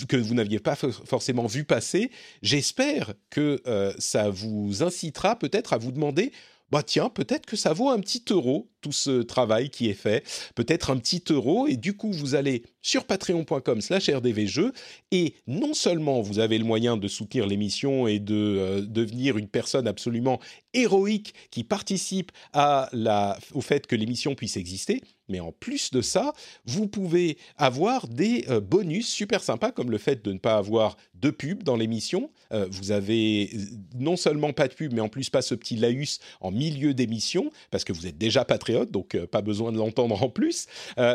que vous n'aviez pas forcément vu passer, j'espère que ça vous incitera peut-être à vous demander bah tiens, peut-être que ça vaut un petit euro, tout ce travail qui est fait, peut-être un petit euro, et du coup, vous allez sur patreon.com slash rdvjeux et non seulement vous avez le moyen de soutenir l'émission et de euh, devenir une personne absolument héroïque qui participe à la, au fait que l'émission puisse exister, mais en plus de ça, vous pouvez avoir des euh, bonus super sympas comme le fait de ne pas avoir de pub dans l'émission. Euh, vous avez non seulement pas de pub, mais en plus pas ce petit laus en milieu d'émission, parce que vous êtes déjà patriote, donc euh, pas besoin de l'entendre en plus.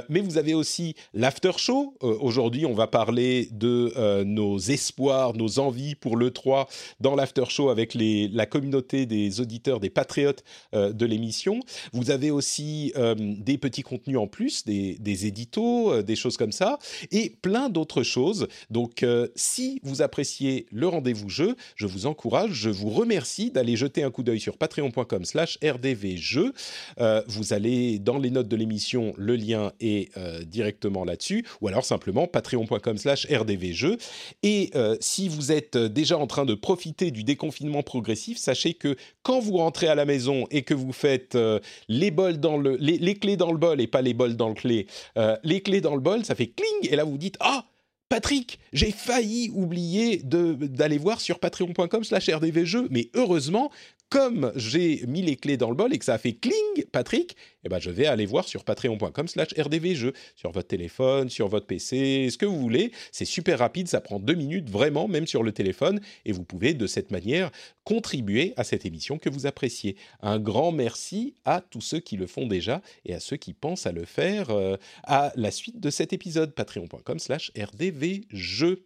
mais vous avez aussi l'after show. Aujourd'hui, on va parler de nos espoirs, nos envies pour l'E3 dans l'after show avec la communauté des auditeurs, des patriotes de l'émission. Vous avez aussi des petits contenus en plus, des, des éditos, des choses comme ça, et plein d'autres choses. Donc, si vous appréciez le rendez-vous jeu, je vous encourage, je vous remercie d'aller jeter un coup d'œil sur patreon.com slash rdvjeux. Euh, vous allez dans les notes de l'émission, le lien est euh, directement là-dessus, ou alors simplement patreon.com slash rdvjeux. Et euh, si vous êtes déjà en train de profiter du déconfinement progressif, sachez que quand vous rentrez à la maison et que vous faites les, bols dans le, les, clés dans le bol et pas les bols dans le clé, les clés dans le bol, ça fait cling, et là vous dites « Ah !» Patrick, j'ai failli oublier d'aller voir sur patreon.com slash rdvjeux, mais heureusement, comme j'ai mis les clés dans le bol et que ça a fait cling, Patrick, eh ben je vais aller voir sur patreon.com slash rdvjeux, sur votre téléphone, sur votre PC, ce que vous voulez. C'est super rapide, ça prend deux minutes vraiment, même sur le téléphone, et vous pouvez de cette manière contribuer à cette émission que vous appréciez. Un grand merci à tous ceux qui le font déjà et à ceux qui pensent à le faire euh, à la suite de cet épisode. Patreon.com slash rdvjeux.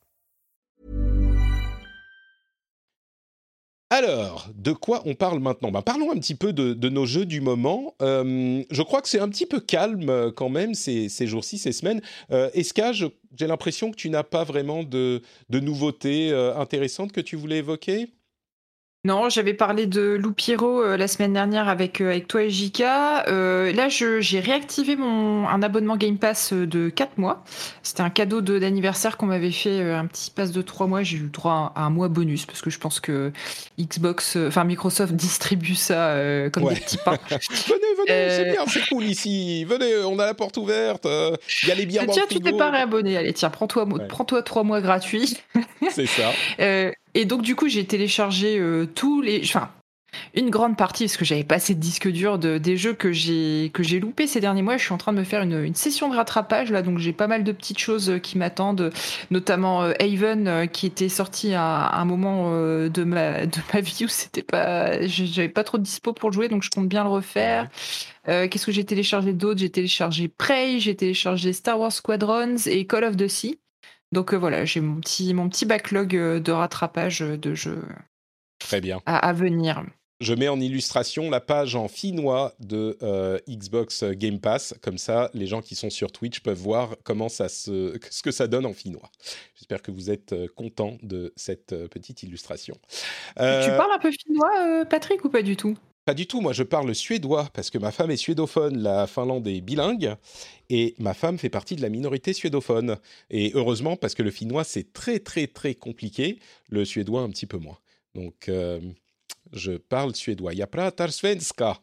Alors, de quoi on parle maintenant? Ben, Parlons un petit peu de, nos jeux du moment. Euh, je crois que c'est un petit peu calme euh, quand même ces, jours-ci, ces semaines. Euh, Eska, j'ai l'impression que tu n'as pas vraiment de, de nouveautés euh, intéressantes que tu voulais évoquer? Non, j'avais parlé de Lou Pierrot euh, la semaine dernière avec, euh, avec toi et Jika. Euh, là, j'ai réactivé mon, un abonnement Game Pass euh, de 4 mois. C'était un cadeau d'anniversaire qu'on m'avait fait, euh, un petit pass de 3 mois. J'ai eu droit à un, mois bonus parce que je pense que Xbox, enfin Microsoft distribue ça comme Ouais. des petits pains. Venez, venez, c'est bien, c'est cool ici. Venez, on a la porte ouverte. Il y a les bières tiens, tu t'es pas réabonné. Allez, tiens, prends-toi prends-toi 3 mois gratuits. C'est ça. Et donc du coup j'ai téléchargé euh, tous les, enfin une grande partie parce que j'avais pas assez de disques durs de, des jeux que j'ai que j'ai loupé ces derniers mois. Je suis en train de me faire une, une session de rattrapage là, donc j'ai pas mal de petites choses euh, qui m'attendent, notamment euh, Haven euh, qui était sorti à, à un moment euh, de ma de ma vie où c'était pas, j'avais pas trop de dispo pour le jouer, donc je compte bien le refaire. Euh, Qu'est-ce que j'ai téléchargé d'autre? J'ai téléchargé Prey, j'ai téléchargé Star Wars Squadrons et Call of Duty. Donc euh, voilà, j'ai mon petit, mon petit backlog euh, de rattrapage euh, de jeux Très bien. à, à venir. Je mets en illustration la page en finnois de euh, Xbox Game Pass. Comme ça, les gens qui sont sur Twitch peuvent voir comment ça se, ce que ça donne en finnois. J'espère que vous êtes contents de cette petite illustration. Euh, Tu parles un peu finnois, Patrick, ou pas du tout? Pas du tout, moi je parle suédois parce que ma femme est suédophone, la Finlande est bilingue et ma femme fait partie de la minorité suédophone. Et heureusement parce que le finnois c'est très très très compliqué, le suédois un petit peu moins. Donc euh, je parle suédois. Jag pratar svenska?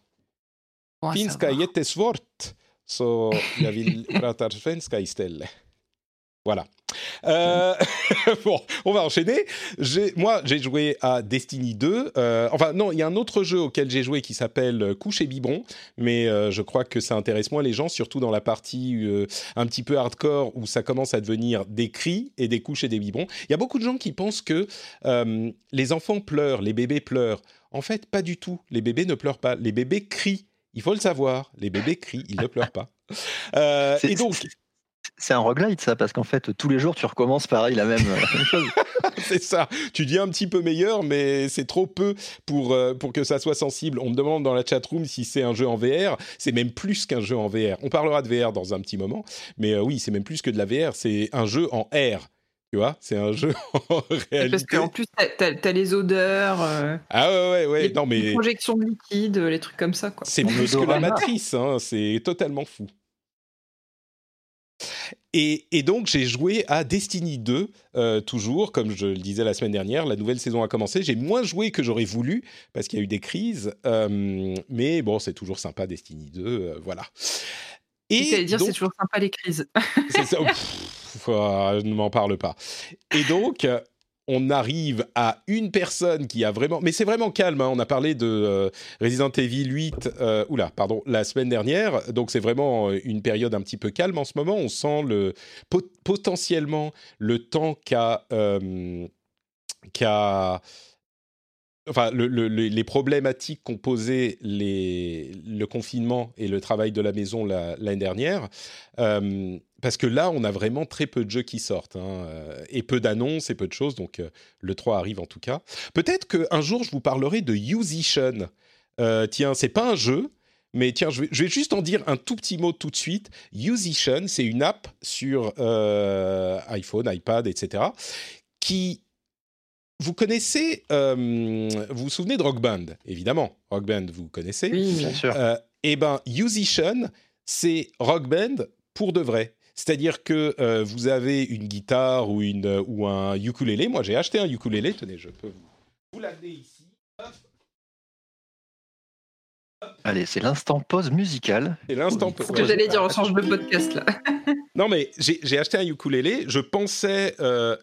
Finska jättesvårt. Så jag vill prata svenska istället. Voilà. Euh, bon, on va enchaîner. Moi, j'ai joué à Destiny 2. Euh, enfin, non, il y a un autre jeu auquel j'ai joué qui s'appelle Couche et Biberon, mais je crois que ça intéresse moins les gens, surtout dans la partie un petit peu hardcore où ça commence à devenir des cris et des couches et des biberons. Il y a beaucoup de gens qui pensent que les enfants pleurent, les bébés pleurent. En fait, pas du tout. Les bébés ne pleurent pas. Les bébés crient. Il faut le savoir. Les bébés crient, ils ne pleurent pas. et donc, c'est un roguelite, ça, parce qu'en fait, tous les jours, tu recommences pareil la même, chose. c'est ça. Tu dis un petit peu meilleur, mais c'est trop peu pour, euh, pour que ça soit sensible. On me demande dans la chatroom si c'est un jeu en VR. C'est même plus qu'un jeu en VR. On parlera de VR dans un petit moment, mais euh, oui, c'est même plus que de la VR. C'est un jeu en R. Tu vois, c'est un jeu en réalité. Parce qu'en plus, t'as as, les odeurs. Euh, ah ouais, ouais, ouais. Les, non, mais... projections de liquide, les trucs comme ça. C'est plus que la matrice, hein. c'est totalement fou. Et, donc j'ai joué à Destiny 2, euh, toujours, comme je le disais la semaine dernière, la nouvelle saison a commencé. J'ai moins joué que j'aurais voulu, parce qu'il y a eu des crises, euh, mais bon, c'est toujours sympa Destiny 2, euh, voilà. Et dire c'est toujours sympa les crises. ça, ne m'en parle pas. Et donc, on arrive à une personne qui a vraiment... Mais c'est vraiment calme, hein. on a parlé de euh, Resident Evil 8, euh, oula, pardon, la semaine dernière, donc c'est vraiment euh, une période un petit peu calme en ce moment, on sent le, potentiellement le temps qu'a... qu'a enfin, les problématiques qu'ont posées le confinement et le travail de la maison l'année dernière, euh, parce que là, on a vraiment très peu de jeux qui sortent, hein, euh, et peu d'annonces et peu de choses, donc euh, le 3 arrive en tout cas. Peut-être qu'un jour, je vous parlerai de Usation. tiens, c'est pas un jeu, mais tiens, je vais, je vais, juste en dire un tout petit mot tout de suite. Usation, c'est une app sur iPhone, iPad, etc., qui vous connaissez, euh, vous vous souvenez de Rock Band, évidemment. Rock Band, vous connaissez. Oui, bien sûr. Euh, eh bien, Musician, c'est Rock Band pour de vrai. C'est-à-dire que euh, vous avez une guitare ou, une, ou un ukulélé. Moi, j'ai acheté un ukulélé. Tenez, je peux vous, l'amener ici. Allez, c'est l'instant pause musicale. C'est l'instant pause. Ce que j'allais dire, on change de podcast là. non, mais j'ai acheté un ukulélé. Je pensais. Euh,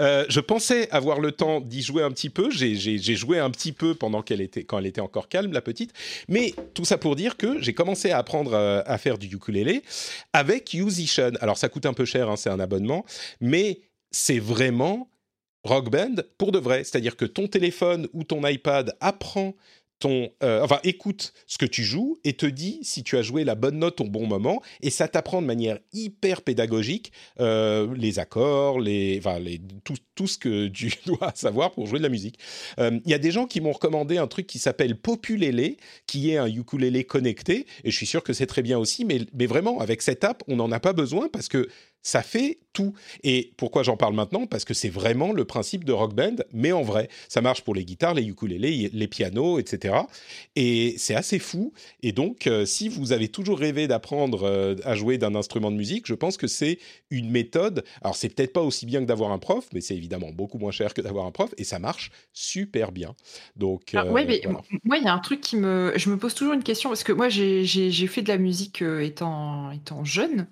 je pensais avoir le temps d'y jouer un petit peu. J'ai joué un petit peu pendant qu'elle était, quand elle était encore calme, la petite. Mais tout ça pour dire que j'ai commencé à apprendre euh, à, faire du ukulélé avec Musician. Alors ça coûte un peu cher, hein, c'est un abonnement, mais c'est vraiment Rock Band pour de vrai. C'est-à-dire que ton téléphone ou ton iPad apprend ton, euh, enfin, écoute ce que tu joues et te dit si tu as joué la bonne note au bon moment. Et ça t'apprend de manière hyper pédagogique euh, les accords, les, enfin, les, tout, tout, ce que tu dois savoir pour jouer de la musique. Euh, il y a des gens qui m'ont recommandé un truc qui s'appelle Populele, qui est un ukulélé connecté. Et je suis sûr que c'est très bien aussi. Mais, mais vraiment, avec cette app, on n'en a pas besoin parce que ça fait tout. Et pourquoi j'en parle maintenant? Parce que c'est vraiment le principe de Rock Band, mais en vrai. Ça marche pour les guitares, les ukulélés, les pianos, etc. Et c'est assez fou. Et donc, euh, si vous avez toujours rêvé d'apprendre euh, à jouer d'un instrument de musique, je pense que c'est une méthode. Alors, c'est peut-être pas aussi bien que d'avoir un prof, mais c'est évidemment beaucoup moins cher que d'avoir un prof, et ça marche super bien. Donc, ah, ouais, mais moi, il y a un truc qui me, je me pose toujours une question parce que moi, j'ai fait de la musique euh, étant étant jeune,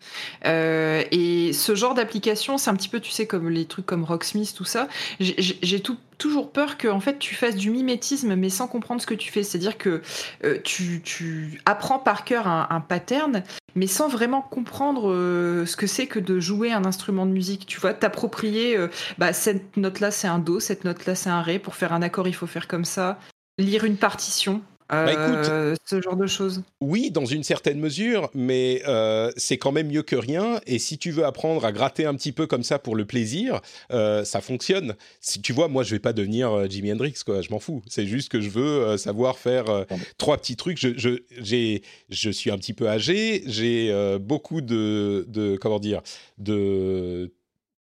et ce genre d'application, c'est un petit peu, tu sais, comme les trucs comme Rocksmith, tout ça. J'ai toujours peur que en fait tu fasses du mimétisme mais sans comprendre ce que tu fais. C'est-à-dire que euh, tu, apprends par cœur un, pattern mais sans vraiment comprendre euh, ce que c'est que de jouer un instrument de musique. Tu vois, t'approprier, euh, bah, cette note-là c'est un Do, cette note-là c'est un Ré. Pour faire un accord, il faut faire comme ça. Lire une partition. Bah, euh, ce genre de choses. Oui, dans une certaine mesure, mais euh, c'est quand même mieux que rien. Et si tu veux apprendre à gratter un petit peu comme ça pour le plaisir, euh, ça fonctionne. Si tu vois, moi, je vais pas devenir Jimi Hendrix, quoi. Je m'en fous. C'est juste que je veux savoir faire trois petits trucs. Je, je, je suis un petit peu âgé. J'ai beaucoup de, de, comment dire, de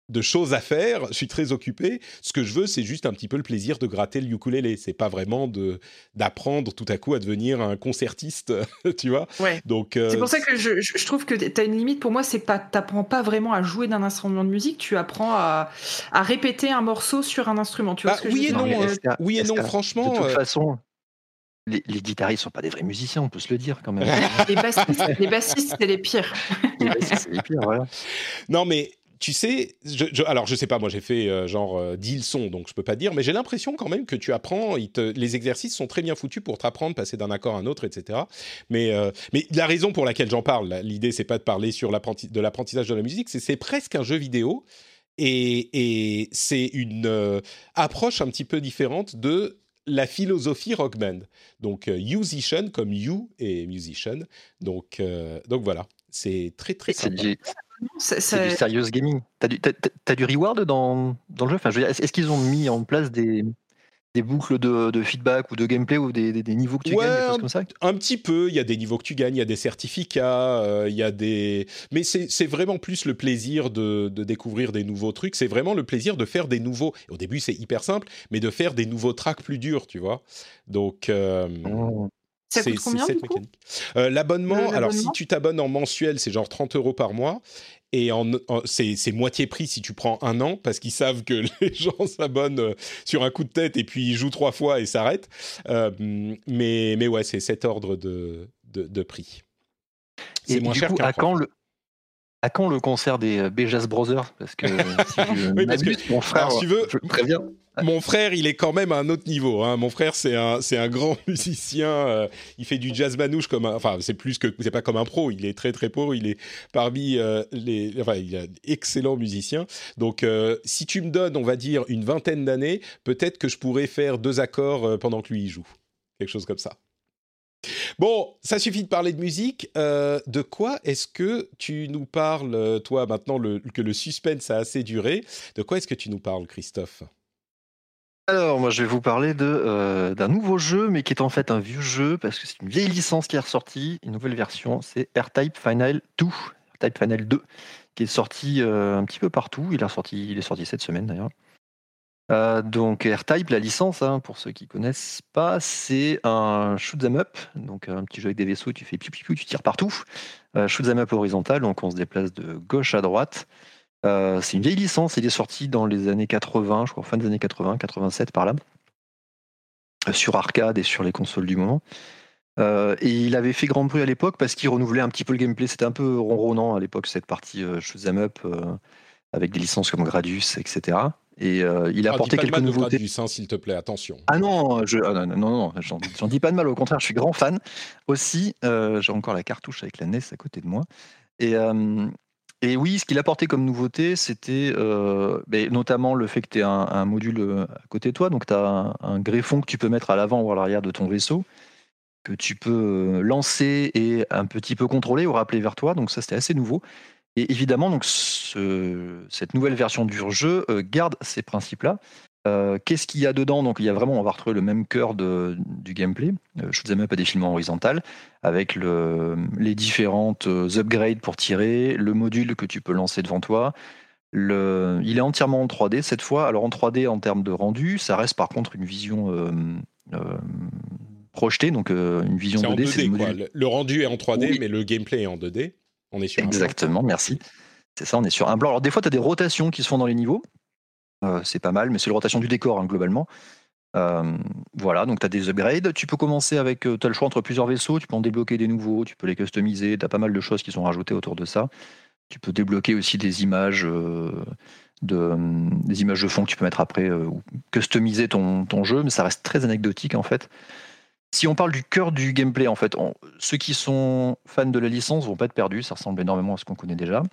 de choses à faire, je suis très occupé. Ce que je veux, c'est juste un petit peu le plaisir de gratter le ukulélé. C'est pas vraiment de d'apprendre tout à coup à devenir un concertiste, tu vois. Ouais. Donc euh, c'est pour ça que je, je trouve que tu as une limite. Pour moi, c'est pas t'apprends pas vraiment à jouer d'un instrument de musique. Tu apprends à, à répéter un morceau sur un instrument. Tu vois bah, oui, et non, oui et non. Franchement, de toute euh, façon, les, les guitaristes sont pas des vrais musiciens, on peut se le dire quand même. les bassistes, les bassistes c'est les pires. les bassistes, c'est les pires, voilà. Non, mais tu sais, je, je, alors je sais pas, moi j'ai fait euh, genre euh, 10 leçons, donc je peux pas dire, mais j'ai l'impression quand même que tu apprends, te, les exercices sont très bien foutus pour t'apprendre, passer d'un accord à un autre, etc. Mais, euh, mais la raison pour laquelle j'en parle, l'idée c'est pas de parler sur de l'apprentissage de la musique, c'est c'est presque un jeu vidéo. Et, et c'est une euh, approche un petit peu différente de la philosophie rock band. Donc, musician comme you et musician. Donc, donc voilà, c'est très très sympa. C'est- du serious gaming. T'as du, du reward dans, dans le jeu? Enfin, je Est-ce qu'ils ont mis en place des, des boucles de, de feedback ou de gameplay ou des, des- des niveaux que tu Ouais, gagnes, des choses un- comme ça? Un petit peu, il y a des niveaux que tu gagnes, il y a des certificats, euh, il y a des... Mais c'est c'est vraiment plus le plaisir de, de découvrir des nouveaux trucs, c'est vraiment le plaisir de faire des nouveaux... Au début, c'est hyper simple, mais de faire des nouveaux tracks plus durs, tu vois? Donc... euh, Oh. Ça c'est coûte combien, cette du coup? mécanique. Euh, L'abonnement, alors si tu t'abonnes en mensuel, c'est genre 30 euros par mois. Et en, en- c'est c'est moitié prix si tu prends un an, parce qu'ils savent que les gens s'abonnent euh, sur un coup de tête et puis ils jouent trois fois et s'arrêtent. Euh, mais, mais ouais, c'est cet ordre de, de, de prix. C'est Et moins du cher coup, qu'un à quand le à quand le concert des Bejas Brothers? Parce que si je Oui, parce que- m'abuse, mon frère, alors, si tu veux- je le préviens. Mon frère, il est quand même à un autre niveau. Hein. Mon frère, c'est un, c'est un grand musicien. euh, il fait du jazz manouche comme un, enfin, c'est plus que, c'est pas comme un pro. Il est très très pro. Il est parmi euh, les, enfin, il est un excellent musicien. Donc, euh, si tu me donnes, on va dire, une vingtaine d'années, peut-être que je pourrais faire deux accords pendant que lui il joue. Quelque chose comme ça. Bon, ça suffit de parler de musique. De quoi est-ce que tu nous parles, toi, maintenant que le suspense a assez duré? De quoi est-ce que tu nous parles, Christophe? Alors, moi, je vais vous parler euh, d'un nouveau jeu, mais qui est en fait un vieux jeu, parce que c'est une vieille licence qui est ressortie, une nouvelle version, c'est R-Type Final 2, R-Type Final 2, qui est sorti euh, un petit peu partout. Il est sorti, il est sorti cette semaine d'ailleurs. Euh, donc R-Type, la licence, hein, pour ceux qui connaissent pas, c'est un shoot 'em up, donc un petit jeu avec des vaisseaux, tu fais piou piou tu tires partout. Shoot 'em up horizontal, donc on se déplace de gauche à droite. Euh, c'est une vieille licence, il est sorti dans les années 80, je crois, fin des années 80, 87 par là, euh, sur arcade et sur les consoles du moment. Euh, et il avait fait grand bruit à l'époque parce qu'il renouvelait un petit peu le gameplay. C'était un peu ronronnant à l'époque, cette partie euh, shoot 'em up, avec des licences comme Gradius, etc. Et euh, il a Ah, apporté quelques nouveautés. Gradius, hein, s'il te plaît, attention. Ah non, je, ah non, non, non, non, j'en j'en dis pas de mal, au contraire, je suis grand fan. Aussi, euh, j'ai encore la cartouche avec la NES à côté de moi. Et, euh, et oui, ce qu'il apportait comme nouveauté, c'était euh, ben, notamment le fait que tu aies un, module euh, à côté de toi, donc tu as un, greffon que tu peux mettre à l'avant ou à l'arrière de ton vaisseau, que tu peux euh, lancer et un petit peu contrôler ou rappeler vers toi, donc ça c'était assez nouveau. Et évidemment, donc, ce- cette nouvelle version du jeu garde ces principes-là. Euh, Qu'est-ce qu'il y a dedans? Donc, il y a vraiment, on va retrouver le même cœur de- du gameplay. Euh, shoot 'em up à défilement horizontal, avec le, les différentes euh, upgrades pour tirer, le module que tu peux lancer devant toi. Le, il est entièrement en 3D cette fois. Alors en 3D en termes de rendu, ça reste par contre une vision euh, projetée, donc euh, une vision C'est en 2D. c'est 2D, le quoi. Le, le rendu est en 3D, Oui. mais le gameplay est en 2D. On est sur un plan. Exactement, merci. C'est ça, on est sur un blanc. Alors des fois, tu as des rotations qui se font dans les niveaux. Euh, c'est pas mal, mais c'est rotation du décor hein, globalement. Euh, voilà, donc tu as des upgrades. Tu peux commencer avec, tu as le choix entre plusieurs vaisseaux, tu peux en débloquer des nouveaux, tu peux les customiser, tu as pas mal de choses qui sont rajoutées autour de ça. Tu peux débloquer aussi des images, euh, de, des images de fond que tu peux mettre après, euh, ou customiser ton, jeu, mais ça reste très anecdotique en fait. Si on parle du cœur du gameplay, en fait, ceux qui sont fans de la licence vont pas être perdus, ça ressemble énormément à ce qu'on connaît déjà.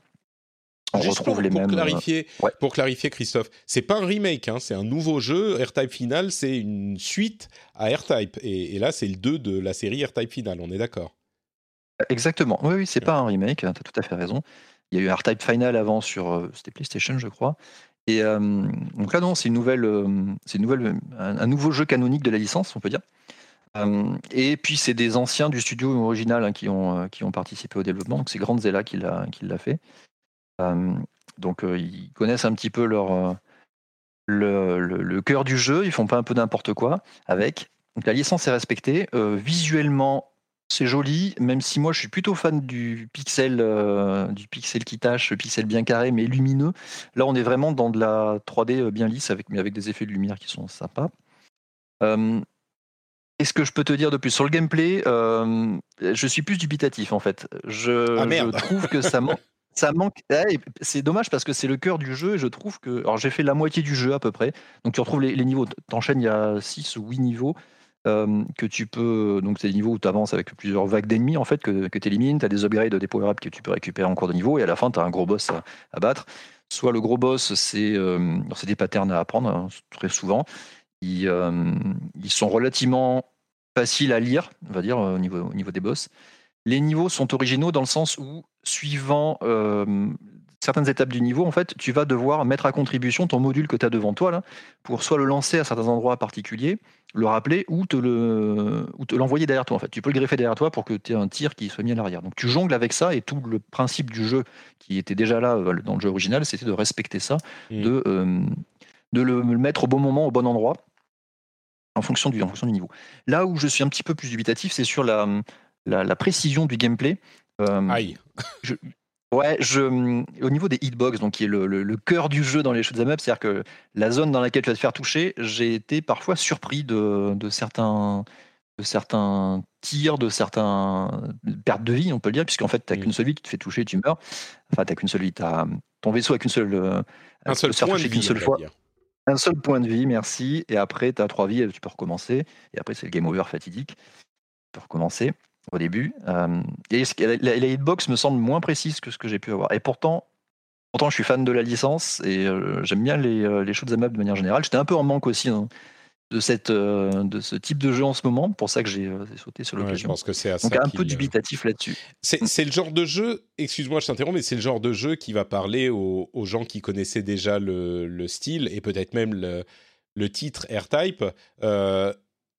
On Juste retrouve pour, les pour mêmes. euh, clarifier, ouais. pour clarifier, Christophe, c'est pas un remake, hein, c'est un nouveau jeu. R-Type Final, c'est une suite à R-Type. Et, et là, c'est le 2 de la série R-Type Final, on est d'accord? Exactement. Oui, oui, c'est pas un remake, tu as tout à fait raison. Il y a eu un R-Type Final avant sur euh, c'était PlayStation, je crois. Et euh, donc là, non, c'est une nouvelle, c'est une nouvelle, un, un nouveau jeu canonique de la licence, on peut dire. Euh, et puis c'est des anciens du studio original hein, qui ont qui ont participé au développement. Donc c'est Grande Zella qui l'a qui l'a fait. Donc ils connaissent un petit peu leur le, le- le cœur du jeu. Ils font pas un peu n'importe quoi avec. Donc la licence est respectée. Visuellement, c'est joli, même si moi je suis plutôt fan du pixel, euh, du pixel qui tâche, le pixel bien carré mais lumineux. Là, on est vraiment dans de la 3D bien lisse avec, mais avec des effets de lumière qui sont sympas. Euh, Qu'est-ce que je peux te dire de plus? Sur le gameplay euh, Je suis plus dubitatif en fait. Je, Ah, je trouve que ça manque. Ça manque. Ouais, c'est dommage parce que c'est le cœur du jeu et je trouve que. Alors j'ai fait la moitié du jeu à peu près. Donc tu retrouves les, les niveaux. T'enchaînes, il y a 6 ou 8 niveaux que tu peux. Donc c'est des niveaux où tu avances avec plusieurs vagues d'ennemis en fait que, tu élimines. Tu as des upgrades, des power-ups que tu peux récupérer en cours de niveau et à la fin tu as un gros boss à, battre. Soit le gros boss, c'est des patterns à apprendre hein, très souvent. Ils, ils sont relativement faciles à lire, on va dire, au niveau, au niveau des boss. Les niveaux sont originaux dans le sens où, suivant euh, certaines étapes du niveau, en fait, tu vas devoir mettre à contribution ton module que tu as devant toi, là, pour soit le lancer à certains endroits particuliers, le rappeler, ou te le, ou te l'envoyer derrière toi. En fait. Tu peux le greffer derrière toi pour que tu aies un tir qui soit mis à l'arrière. Donc tu jongles avec ça, et tout le principe du jeu, qui était déjà là euh, dans le jeu original, c'était de respecter ça, Mm. de, euh, de le, le mettre au bon moment, au bon endroit, en fonction du, en fonction du niveau. Là où je suis un petit peu plus dubitatif, c'est sur la, la, la précision du gameplay. Euh, Aïe. Ouais, je, au niveau des hitbox, donc qui est le, le- le cœur du jeu dans les shoot'em up, c'est-à-dire que la zone dans laquelle tu vas te faire toucher, j'ai été parfois surpris de, de certains de certains tirs, de certains pertes de vie, on peut le dire, puisqu'en fait, tu n'as Mm. qu'une seule vie, tu te fais toucher, tu meurs. Enfin, tu qu'une seule vie, t'as- ton vaisseau a qu'une seule, euh, Un seul point de vie, qu'une seule fois. Un seul point de vie, merci. Et après, tu as trois vies, et tu peux recommencer. Et après, c'est le game over fatidique. Tu peux recommencer au début. Euh, et la, la- la hitbox me semble moins précise que ce que j'ai pu avoir. Et pourtant, pourtant, je suis fan de la licence et euh, j'aime bien les, euh, les shoot'em up de manière générale. J'étais un peu en manque aussi hein, de, cette, euh, de ce type de jeu en ce moment. Pour ça que j'ai sauté sur Ouais, je l'occasion. pense que c'est Donc un peu dubitatif là-dessus. C'est c'est le genre de jeu, excuse-moi, je t'interromps, mais c'est le genre de jeu qui va parler aux, aux gens qui connaissaient déjà le, le style et peut-être même le, le titre R-Type.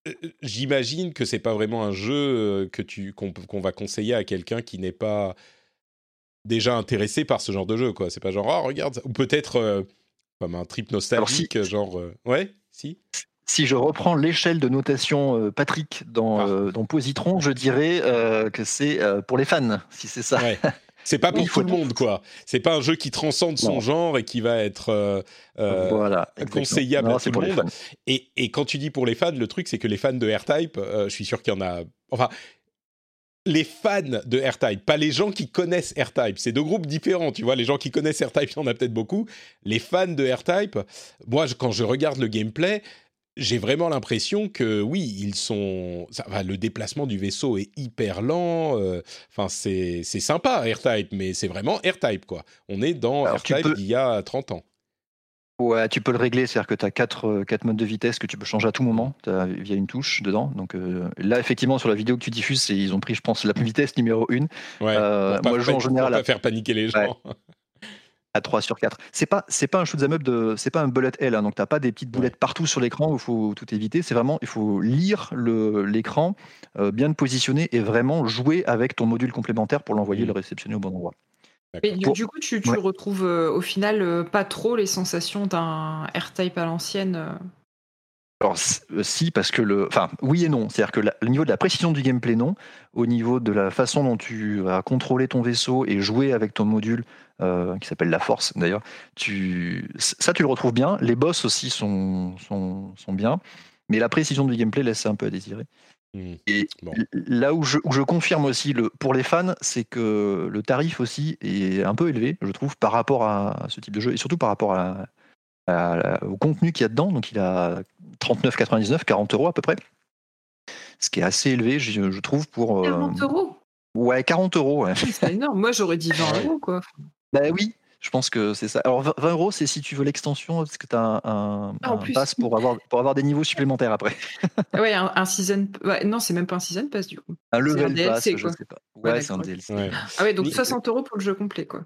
Euh, J'imagine que c'est pas vraiment un jeu euh, que tu qu'on va conseiller à quelqu'un qui n'est pas déjà intéressé par ce genre de jeu, quoi. C'est pas genre oh regarde, ça. ou peut-être euh, comme un trip nostalgique, genre euh, ouais, si. Si je reprends l'échelle de notation euh, Patrick dans, Ah. euh, dans Positron, je dirais euh, que c'est euh, pour les fans, si c'est ça. Ouais. C'est pas pour tout le monde, quoi. C'est pas un jeu qui transcende son Non. genre et qui va être euh, euh, voilà, conseillable Non, à tout le monde. Et, et quand tu dis pour les fans, le truc, c'est que les fans de R-Type, euh, je suis sûr qu'il y en a. Enfin, les fans de R-Type, pas les gens qui connaissent R-Type. C'est deux groupes différents, tu vois. Les gens qui connaissent R-Type, il y en a peut-être beaucoup. Les fans de R-Type, moi, je- quand je regarde le gameplay, j'ai vraiment l'impression que oui, ils sont. Ça, le déplacement du vaisseau est hyper lent. euh, Enfin, c'est c'est sympa R-Type, mais c'est vraiment R-Type quoi. On est dans Alors, tu R-Type peux- d'il y a 30 ans. Ouais, tu peux le régler, c'est-à-dire que tu as quatre, euh, quatre modes de vitesse que tu peux changer à tout moment t'as- via une touche dedans. Donc euh, là, effectivement, sur la vidéo que tu diffuses, ils ont pris, je pense, la vitesse numéro 1 Ouais. Euh, pour pas, moi, je joue en pour général pas à- faire paniquer les gens. à 3 sur 4. C'est pas, c'est pas un shoot'em up de, c'est pas un bullet hell, hein, donc t'as pas des petites boulettes partout sur l'écran où il faut tout éviter. C'est vraiment, il faut lire le, l'écran, euh, bien le positionner et vraiment jouer avec ton module complémentaire pour l'envoyer Mhm. le réceptionner au bon endroit. Mais du, Pour- du coup, tu, tu Ouais. retrouves euh, au final euh, pas trop les sensations d'un R-Type à l'ancienne. Alors euh, si, parce que le, enfin oui et non, c'est-à-dire que la- le niveau de la précision du gameplay non, au niveau de la façon dont tu vas contrôler ton vaisseau et jouer avec ton module euh, qui s'appelle la force d'ailleurs, tu, ça tu le retrouves bien. Les boss aussi sont, sont, sont bien, mais la précision du gameplay laisse un peu à désirer. Hmm. Et Bon. là où je, où je confirme aussi le, pour les fans, c'est que le tarif aussi est un peu élevé, je trouve, par rapport à ce type de jeu et surtout par rapport à, à- au contenu qu'il y a dedans. Donc il a 39,99, 40 euros à peu près. Ce qui est assez élevé, je, je trouve, pour. euh, 40 euros? Ouais, 40 euros. ouais. C'est énorme. Moi, j'aurais dit 20 euros, quoi. bah oui, je pense que c'est ça. Alors 20 20 euros, c'est si tu veux l'extension, parce que tu as un, un, Ah, un pass pour avoir, pour avoir des niveaux supplémentaires après. Ouais, un, un season. ouais, non, c'est même pas un season pass, du coup. Un un level DLC, pass, je sais pas. Ouais, Ouais, c'est un. DLC. Ouais. Ah ouais, donc Ni- 60 euros pour le jeu complet, quoi.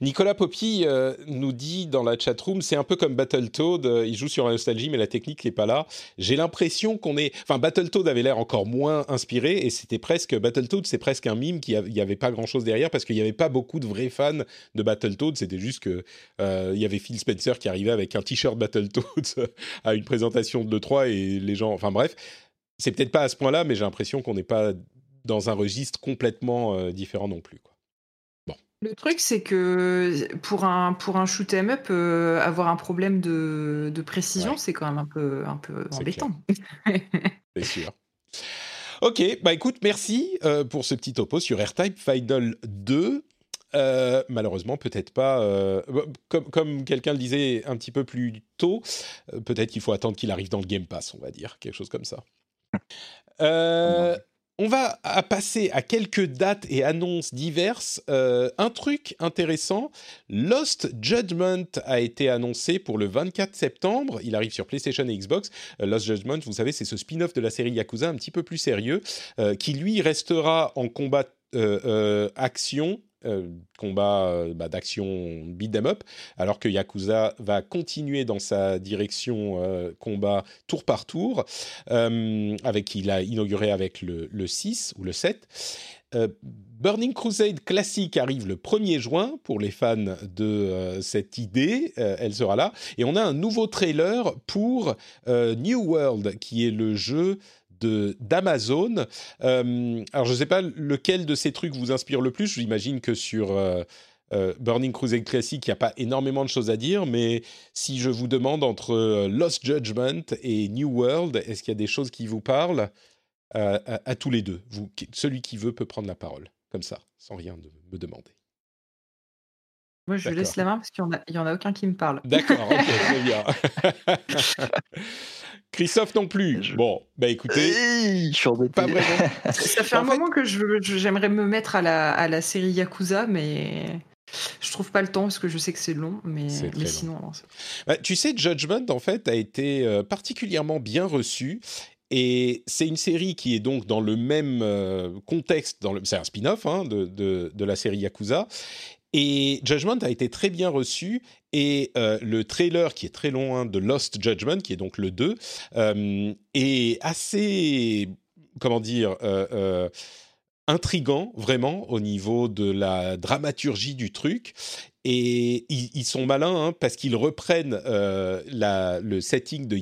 Nicolas Poppy euh, nous dit dans la chatroom, c'est un peu comme Battletoad, euh, il joue sur la nostalgie, mais la technique n'est pas là. J'ai l'impression qu'on est... Enfin, Battletoad avait l'air encore moins inspiré, et c'était presque... Battletoad, c'est presque un mime, qui n'y avait pas grand-chose derrière, parce qu'il n'y avait pas beaucoup de vrais fans de Battletoad, c'était juste que euh, y avait Phil Spencer qui arrivait avec un t-shirt Battletoad à une présentation de l'E3, et les gens... Enfin bref, c'est peut-être pas à ce point-là, mais j'ai l'impression qu'on n'est pas dans un registre complètement différent non plus. Quoi. Le truc, c'est que pour un, pour un shoot 'em up, euh, avoir un problème de, de précision, Ouais. c'est quand même un peu, un peu embêtant. C'est sûr. Ok, bah écoute, merci euh, pour ce petit topo sur AirType Final 2. Euh, malheureusement, peut-être pas. euh, comme comme quelqu'un le disait un petit peu plus tôt, peut-être qu'il faut attendre qu'il arrive dans le Game Pass, on va dire, quelque chose comme ça. Euh, on va passer à quelques dates et annonces diverses. Euh, un truc intéressant, Lost Judgment a été annoncé pour le 24 septembre. Il arrive sur PlayStation et Xbox. Euh, Lost Judgment, vous savez, c'est ce spin-off de la série Yakuza un petit peu plus sérieux, euh, qui lui restera en combat action. Euh, combat euh, bah, d'action beat 'em up, alors que Yakuza va continuer dans sa direction euh, combat tour par tour, avec il a inauguré avec le, le 6 ou le 7. Euh, Burning Crusade classique arrive le 1er juin pour les fans de cette idée, elle sera là. Et on a un nouveau trailer pour New World, qui est le jeu d'Amazon. Euh, alors je ne sais pas lequel de ces trucs vous inspire le plus. J'imagine que sur euh, euh, Burning Crusade classique, il n'y a pas énormément de choses à dire, mais si je vous demande entre Lost Judgment et New World, est-ce qu'il y a des choses qui vous parlent à, à tous les deux? Vous, Celui qui veut peut prendre la parole, comme ça, sans rien de me demander. Moi, je laisse la main parce qu'il n'y en, en a aucun qui me parle. D'accord, ok, très bien. Christophe non plus. Je- Bon, bah écoutez, Hey, je suis embêté. pas vraiment. Ça fait En un fait- moment que j'aimerais me mettre à la, à la série Yakuza, mais je trouve pas le temps parce que je sais que c'est long. Mais, long. sinon, non, c'est- Bah, tu sais, Judgment, en fait, a été euh, particulièrement bien reçu. Et c'est une série qui est donc dans le même euh, contexte, dans le, c'est un spin-off hein, de, de, de la série Yakuza. Et Judgment a été très bien reçu. Et euh, le trailer, qui est très long, hein, de Lost Judgment, qui est donc le 2, euh, est assez, comment dire, euh, intrigant, vraiment, au niveau de la dramaturgie du truc. Et ils, sont malins hein, parce qu'ils reprennent euh, le setting de,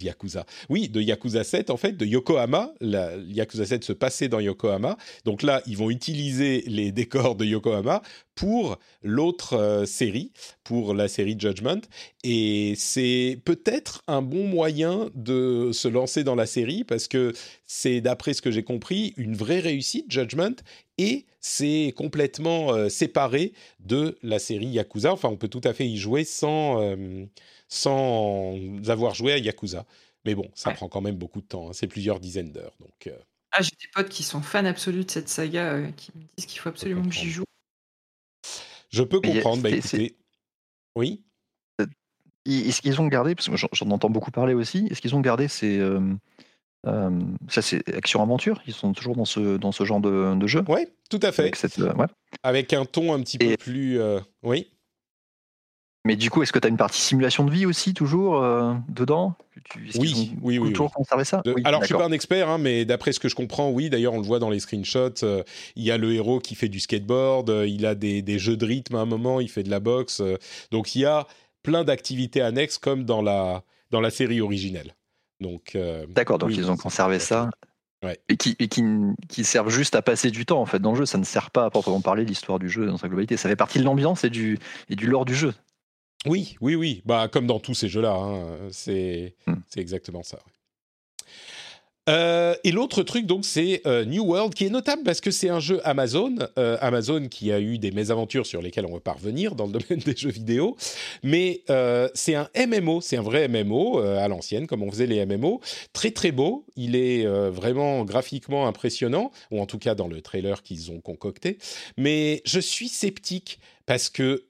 Yakuza. Oui, de Yakuza 7, en fait, de Yokohama. Yakuza 7 se passait dans Yokohama. Donc là, ils vont utiliser les décors de Yokohama pour l'autre euh, série, pour la série Judgment. Et c'est peut-être un bon moyen de se lancer dans la série parce que c'est, d'après ce que j'ai compris, une vraie réussite, Judgment. Et c'est complètement euh, séparé de la série Yakuza. Enfin, on peut tout à fait y jouer sans, euh, sans avoir joué à Yakuza. Mais bon, ça Ouais. prend quand même beaucoup de temps. hein. C'est plusieurs dizaines d'heures. Donc, euh, Ah, j'ai des potes qui sont fans absolus de cette saga euh, qui me disent qu'il faut absolument que j'y joue. je peux Mais y a- comprendre. Bah, écoutez, oui? Est-ce qu'ils ont gardé, parce que j'en j'en entends beaucoup parler aussi, est-ce qu'ils ont gardé ces. Euh, ça, c'est action-aventure Ils sont toujours dans ce, dans ce genre de, de jeu Ouais, tout à fait. Avec cette, euh, ouais. Avec un ton un petit peu plus. euh, Oui. Mais du coup, est-ce que tu as une partie simulation de vie aussi, toujours dedans? Tu- Oui, ont oui, oui, toujours conservé ça? De- Oui, Alors, je suis d'accord. pas un expert, hein, mais d'après ce que je comprends, oui. D'ailleurs, on le voit dans les screenshots. euh, il y a le héros qui fait du skateboard. euh, il a des, des jeux de rythme à un moment. Il fait de la boxe. euh, donc, il y a plein d'activités annexes comme dans la dans la série originelle. Donc, euh, D'accord, donc oui, ils ont conservé ça. Ouais. Et, qui, et qui, qui servent juste à passer du temps en fait dans le jeu. Ça ne sert pas à proprement parler l'histoire du jeu dans sa globalité. Ça fait partie de l'ambiance et du, et du lore du jeu. Oui, oui, oui. Bah, comme dans tous ces jeux-là, hein, c'est Hmm. c'est exactement ça. ouais. Euh, et l'autre truc, donc, c'est euh, New World, qui est notable parce que c'est un jeu Amazon. euh, Amazon qui a eu des mésaventures sur lesquelles on va pas revenir dans le domaine des jeux vidéo. Mais c'est un MMO, c'est un vrai MMO à l'ancienne, comme on faisait les MMO. Très, très beau. Il est vraiment graphiquement impressionnant, ou en tout cas dans le trailer qu'ils ont concocté. Mais je suis sceptique parce que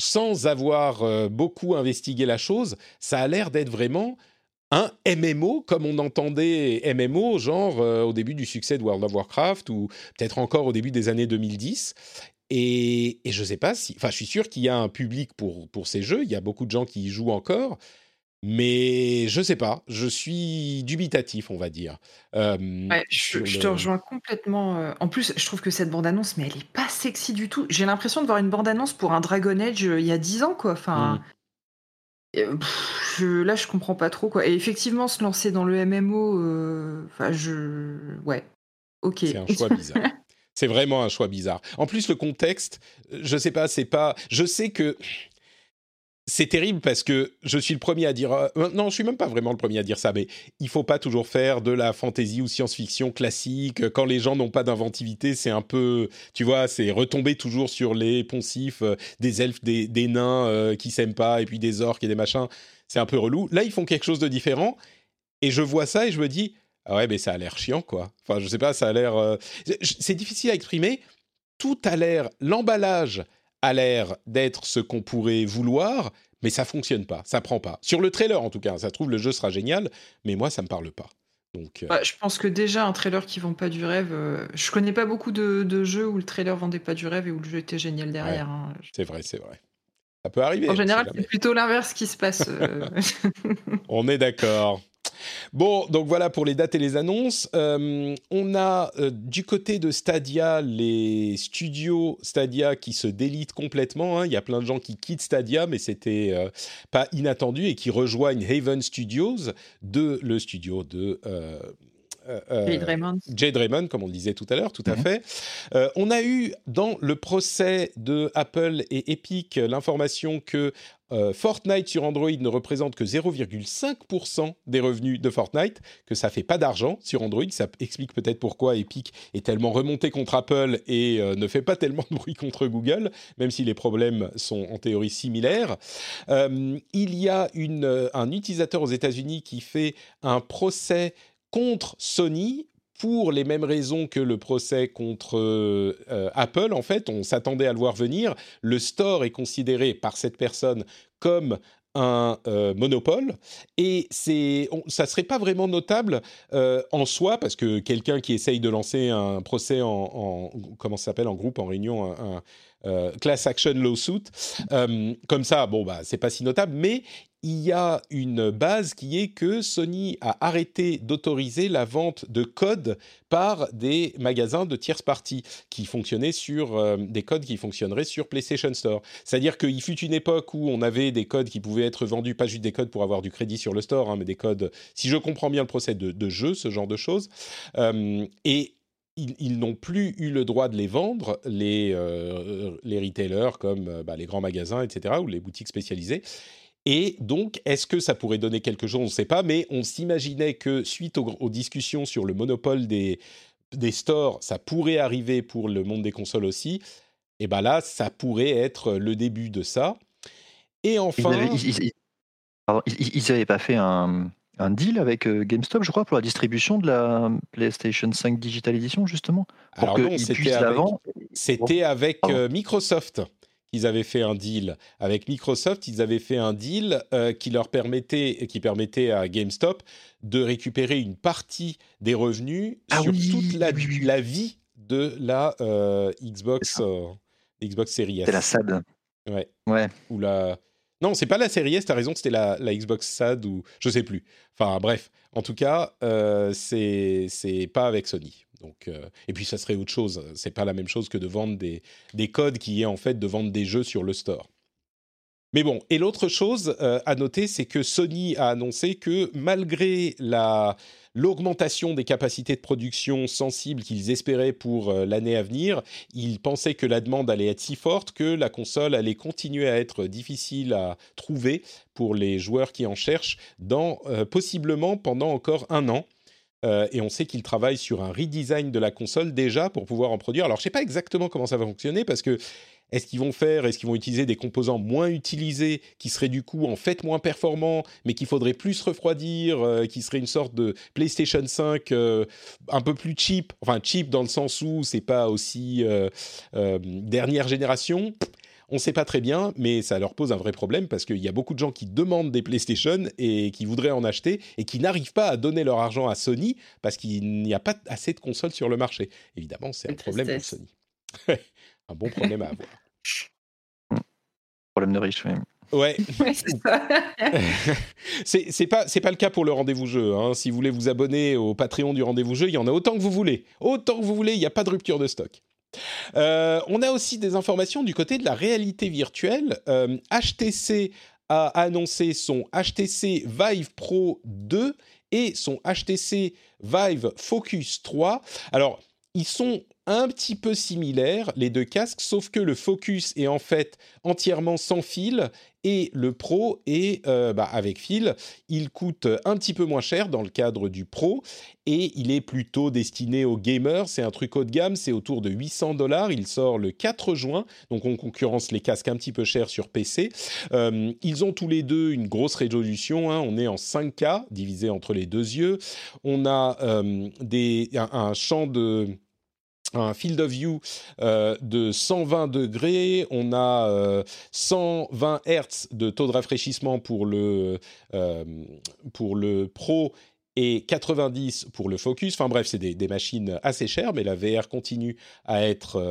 sans avoir beaucoup investigué la chose, ça a l'air d'être vraiment un MMO comme on entendait MMO genre euh, au début du succès de World of Warcraft ou peut-être encore au début des années 2010. Et, et je sais pas si, enfin, je suis sûr qu'il y a un public pour pour ces jeux. Il y a beaucoup de gens qui y jouent encore, mais je sais pas. Je suis dubitatif, on va dire. Euh, Ouais, je, sur je le- te rejoins complètement. euh, En plus, je trouve que cette bande-annonce, mais elle est pas sexy du tout. J'ai l'impression de voir une bande-annonce pour un Dragon Age il y a 10 ans, quoi. Enfin, Mm. Euh, pff, je- là, je comprends pas trop, quoi. Et effectivement, se lancer dans le MMO, euh, enfin, je. Ouais. Ok. C'est un choix bizarre. C'est vraiment un choix bizarre. En plus, le contexte, je sais pas, c'est pas. Je sais que c'est terrible parce que je suis le premier à dire euh, non, je suis même pas vraiment le premier à dire ça, mais il faut pas toujours faire de la fantasy ou science-fiction classique. Quand les gens n'ont pas d'inventivité, c'est un peu, tu vois, c'est retomber toujours sur les poncifs euh, des elfes, des, nains euh, qui s'aiment pas, et puis des orques et des machins. C'est un peu relou. Là, ils font quelque chose de différent, et je vois ça et je me dis ah ouais, mais ça a l'air chiant, quoi. Enfin, je sais pas, ça a l'air. c'est difficile à exprimer. Tout a l'air, l'emballage a l'air d'être ce qu'on pourrait vouloir, mais ça fonctionne pas, ça prend pas. Sur le trailer en tout cas, ça se trouve le jeu sera génial, mais moi ça me parle pas. Donc, euh, bah, je pense que déjà un trailer qui vend pas du rêve, euh, je connais pas beaucoup de, jeux où le trailer vendait pas du rêve et où le jeu était génial derrière. Hein. C'est vrai, c'est vrai. Ça peut arriver. En général, c'est plutôt l'inverse qui se passe. Euh. On est d'accord. Bon, donc voilà pour les dates et les annonces. Euh, on a euh, du côté de Stadia les studios Stadia qui se délitent complètement. Hein. Il y a plein de gens qui quittent Stadia, mais c'était euh, pas inattendu et qui rejoignent Haven Studios, de, le studio de Jade Raymond. Jade Raymond, comme on le disait tout à l'heure, tout à mhm. fait. on a eu dans le procès de Apple et Epic l'information que euh, Fortnite sur Android ne représente que 0,5% des revenus de Fortnite, que ça fait pas d'argent sur Android. Ça explique peut-être pourquoi Epic est tellement remonté contre Apple et euh, ne fait pas tellement de bruit contre Google, même si les problèmes sont en théorie similaires. Euh, il y a un utilisateur aux États-Unis qui fait un procès contre Sony pour les mêmes raisons que le procès contre euh, euh, Apple, en fait, on s'attendait à le voir venir. Le store est considéré par cette personne comme un euh, monopole. Et c'est ça serait pas vraiment notable en soi parce que quelqu'un qui essaye de lancer un procès en, comment s'appelle en groupe en réunion un, class action lawsuit comme ça bon bah c'est pas si notable. Mais il y a une base qui est que Sony a arrêté d'autoriser la vente de codes par des magasins de tierce partie qui fonctionnaient sur euh, des codes qui fonctionneraient sur PlayStation Store. C'est-à-dire qu'il fut une époque où on avait des codes qui pouvaient être vendus, pas juste des codes pour avoir du crédit sur le store, hein, mais des codes, si je comprends bien le procès de, jeu, ce genre de choses. Euh, et ils, n'ont plus eu le droit de les vendre, les, euh, les retailers comme bah, les grands magasins, etc., ou les boutiques spécialisées. Et donc, est-ce que ça pourrait donner quelque chose? On ne sait pas, mais on s'imaginait que suite aux, discussions sur le monopole des, des stores, ça pourrait arriver pour le monde des consoles aussi. Et bien là, ça pourrait être le début de ça. Et enfin... Ils n'avaient pas fait un, un deal avec euh, GameStop, je crois, pour la distribution de la PlayStation 5 Digital Edition, justement Alors non, c'était avec, c'était avec euh, Microsoft qu'ils avaient fait un deal avec Microsoft. Ils avaient fait un deal euh, qui leur permettait, qui permettait à GameStop de récupérer une partie des revenus ah sur toute la, la, vie de la euh, Xbox, euh, Xbox Series S. C'est la SAD. Ouais. Ouais. Ou la. Non, c'est pas la Series S. T'as raison, c'était la, la, Xbox SAD ou je sais plus. Enfin bref, en tout cas, c'est pas avec Sony. Euh, et puis ça serait autre chose. C'est pas la même chose que de vendre des, des, codes qui est en fait de vendre des jeux sur le store. Mais bon, et l'autre chose euh, à noter, c'est que Sony a annoncé que malgré la l'augmentation des capacités de production sensibles qu'ils espéraient pour euh, l'année à venir, ils pensaient que la demande allait être si forte que la console allait continuer à être difficile à trouver pour les joueurs qui en cherchent, possiblement pendant encore un an. Euh, et on sait qu'ils travaillent sur un redesign de la console déjà pour pouvoir en produire. Alors, je ne sais pas exactement comment ça va fonctionner parce que est-ce qu'ils vont faire, est-ce qu'ils vont utiliser des composants moins utilisés qui seraient du coup en fait moins performants, mais qu'il faudrait plus refroidir, euh, qui serait une sorte de PlayStation 5 euh, un peu plus cheap, enfin cheap dans le sens où c'est pas aussi dernière génération? On ne sait pas très bien, mais ça leur pose un vrai problème parce qu'il y a beaucoup de gens qui demandent des PlayStation et qui voudraient en acheter et qui n'arrivent pas à donner leur argent à Sony parce qu'il n'y a pas assez de consoles sur le marché. Évidemment, c'est un problème pour Sony. un bon problème à avoir. Problème de riche, oui. Ouais. c'est pas c'est pas le cas pour le rendez-vous jeu. Hein. Si vous voulez vous abonner au Patreon du rendez-vous jeu, il y en a autant que vous voulez, autant que vous voulez. Il n'y a pas de rupture de stock. Euh, on a aussi des informations du côté de la réalité virtuelle. HTC euh, a annoncé son HTC Vive Pro 2 et son HTC Vive Focus 3. Alors, ils sont un petit peu similaires, les deux casques, sauf que le Focus est en fait entièrement sans fil et le Pro est euh, bah, avec fil. Il coûte un petit peu moins cher dans le cadre du Pro et il est plutôt destiné aux gamers. C'est un truc haut de gamme, c'est autour de 800 dollars. Il sort le 4 juin, donc on concurrence les casques un petit peu chers sur PC. Euh, ils ont tous les deux une grosse résolution. Hein. On est en 5K divisé entre les deux yeux. On a euh, des, un champ de un field of view euh, de 120 degrés, on a 120 euh, Hz de taux de rafraîchissement pour le, euh, pour le Pro et 90 pour le Focus. Enfin bref, c'est des, des, machines assez chères, mais la VR continue à être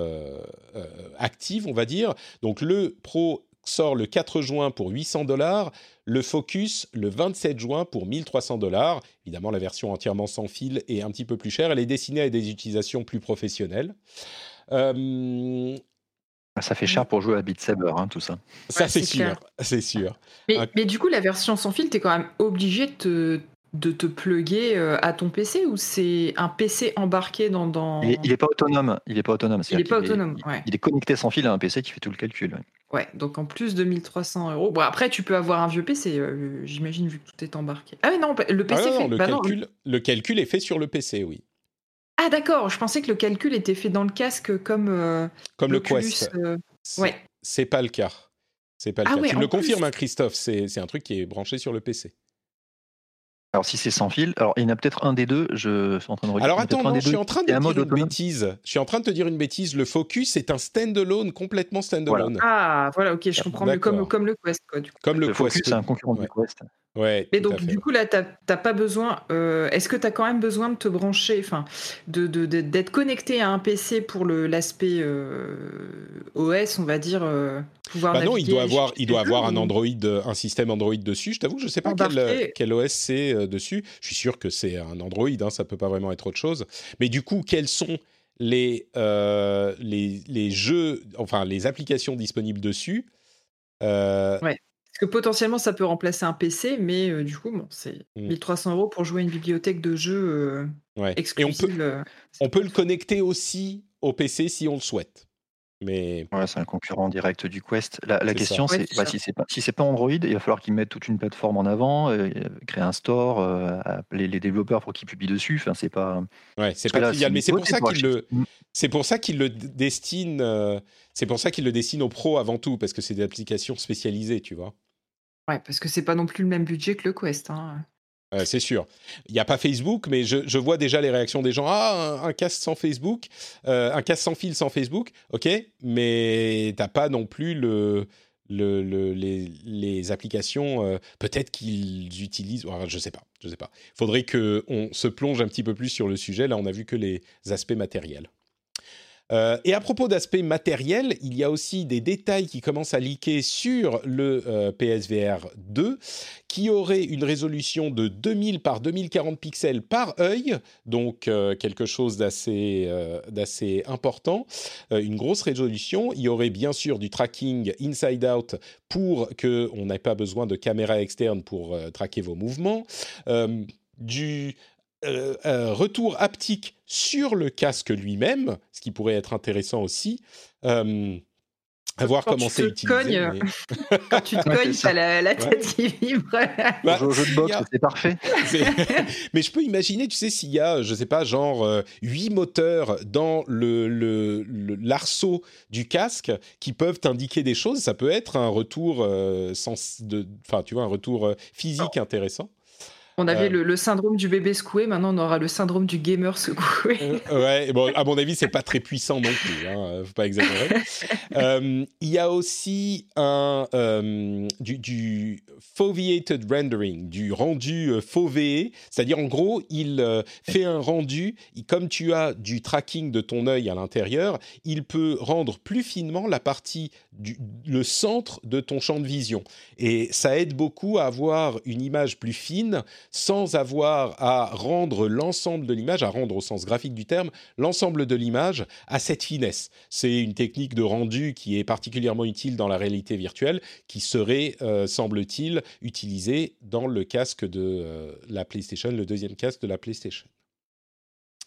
active, on va dire. Donc le Pro sort le 4 juin pour 800 dollars, le Focus le 27 juin pour 1300 dollars. Évidemment, la version entièrement sans fil est un petit peu plus chère. Elle est destinée à des utilisations plus professionnelles. Euh, ça fait cher pour jouer à Beat Saber, hein, tout ça. Ça, c'est sûr. C'est sûr. Mais, mais, du coup, la version sans fil, tu es quand même obligé de te, de te plugger euh, à ton PC ou c'est un PC embarqué dans. dans... Il n'est pas autonome. Il n'est pas autonome. il n'est pas autonome. Il est connecté sans fil à un PC qui fait tout le calcul. Ouais, donc en plus de 1300 euros. Bon, après, tu peux avoir un vieux PC, euh, j'imagine, vu que tout est embarqué. Ah, mais non, le PC ah fait. Le, bah calcul, le calcul est fait sur le PC, oui. Ah, d'accord, je pensais que le calcul était fait dans le casque comme. Euh, comme le Quest. Ouais. C'est pas le cas. C'est pas le ah cas. tu me le confirmes, hein, Christophe, c'est un truc qui est branché sur le PC. Alors si c'est sans fil, alors il y en a peut-être un des deux, je suis en train de regarder. Alors attends, je suis en train de dire une bêtise. Je suis en train de te dire une bêtise. Le Focus est un standalone, complètement standalone. Ah, voilà, ok, je comprends mieux comme, comme le Quest. Quoi, du coup. Comme le, le Focus, c'est un concurrent du Quest. Ouais, Mais donc, du coup, là, tu n'as pas besoin. Euh, est-ce que tu as quand même besoin de te brancher, enfin, d'être de, de, connecté à un PC pour l'aspect euh, OS, on va dire euh, pouvoir bah non, il doit avoir, il doit avoir un Android, un système Android dessus. Je t'avoue que je ne sais pas quel, quel, OS c'est dessus. Je suis sûr que c'est un Android, hein, ça peut pas vraiment être autre chose. Mais du coup, quels sont les, les, les jeux, enfin, les applications disponibles dessus ouais que potentiellement, ça peut remplacer un PC, mais euh, du coup, bon, c'est 1300 mmh. euros pour jouer à une bibliothèque de jeux euh, exclusive. Et on peut, on peut le connecter aussi au PC si on le souhaite. Mais c'est un concurrent direct du Quest. La, question, c'est bah, si c'est pas si c'est pas Android, il va falloir qu'ils mettent toute une plateforme en avant, euh, créer un store, euh, les, les, développeurs pour qu'ils publient dessus. Enfin, c'est pas. Ouais, c'est pas trivial, mais c'est pour, ça qu'il le. C'est pour ça qu'il le destine. c'est pour ça qu'il le destine aux pros avant tout, parce que c'est des applications spécialisées, tu vois. Ouais, parce que c'est pas non plus le même budget que le Quest. Hein. C'est sûr. Il n'y a pas Facebook, mais je, vois déjà les réactions des gens. Ah, un, casque sans Facebook, euh, un casque sans fil sans Facebook, ok, mais t'as pas non plus le, le, les, applications. Euh, peut-être qu'ils utilisent. je sais pas, je sais pas. Faudrait que on se plonge un petit peu plus sur le sujet. Là, on a vu que les aspects matériels. Euh, et à propos d'aspect matériel, il y a aussi des détails qui commencent à leaker sur le euh, PSVR 2, qui aurait une résolution de 2000 par 2040 pixels par œil, donc euh, quelque chose d'assez d'assez important, une grosse résolution. Il y aurait bien sûr du tracking inside out pour que on n'ait pas besoin de caméra externe pour traquer vos mouvements. du euh, euh, retour haptique sur le casque lui-même, ce qui pourrait être intéressant aussi. Euh, à voir comment c'est utilisé. Quand tu te cognes, t'as la, la tête qui vibre. Bah, jeu de boxe, c'est parfait. mais je peux imaginer, tu sais, s'il y a, je sais pas, genre huit moteurs dans le, l'arceau du casque qui peuvent indiquer des choses, ça peut être un retour, sens de, enfin, tu vois, un retour physique intéressant. On avait euh. le, syndrome du bébé secoué, maintenant on aura le syndrome du gamer secoué. Euh, ouais, bon, à mon avis, c'est pas très puissant non plus, hein, faut pas exagérer. Euh, il y a aussi un, du, du, foveated rendering, du rendu fauvé, c'est-à-dire en gros, il fait un rendu, comme tu as du tracking de ton œil à l'intérieur, il peut rendre plus finement la partie, du, le centre de ton champ de vision. Et ça aide beaucoup à avoir une image plus fine sans avoir à rendre l'ensemble de l'image, à rendre au sens graphique du terme, l'ensemble de l'image à cette finesse. C'est une technique de rendu qui est particulièrement utile dans la réalité virtuelle, qui serait, euh, semble-t-il, utilisée dans le casque de euh, la PlayStation, le deuxième casque de la PlayStation.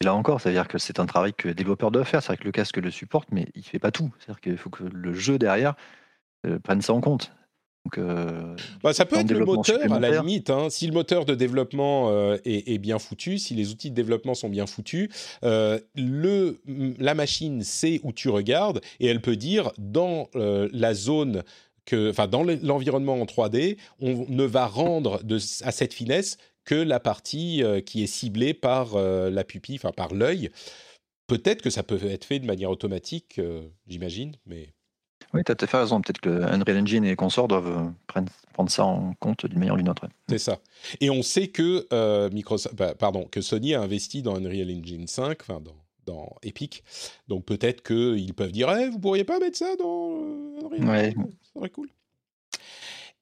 là encore, ça veut dire que c'est un travail que les développeurs doivent faire. C'est vrai que le casque le supporte, mais il fait pas tout. C'est-à-dire qu'il faut que le jeu derrière euh, prenne ça en compte. Donc, euh, Bah, ça peut être le moteur à la limite. hein. Si le moteur de développement euh, est, est bien foutu, si les outils de développement sont bien foutus, euh, le, la machine sait où tu regardes et elle peut dire dans la zone enfin dans le- l'environnement en 3D, on ne va rendre de, à cette finesse que la partie qui est ciblée par la pupille, enfin par l'œil. Peut-être que ça peut être fait de manière automatique, j'imagine, mais Oui, tu as tout à fait raison. Peut-être que Unreal Engine et les consorts doivent euh, prendre, ça en compte d'une manière ou d'une autre. C'est ça. Et on sait que euh, Microsoft, bah, pardon, que Sony a investi dans Unreal Engine 5, enfin dans, dans Epic. Donc peut-être qu'ils peuvent dire, Eh, vous pourriez pas mettre ça dans euh, Unreal Ouais. Engine Ça serait cool.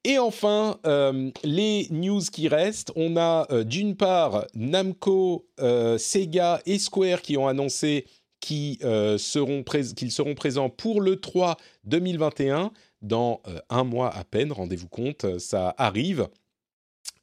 Et enfin, euh, les news qui restent, on a euh, d'une part Namco, Sega et Square qui ont annoncé qu'ils euh, seront, seront présents pour le 3 2021 dans euh, un mois à peine, rendez-vous compte, euh, ça arrive.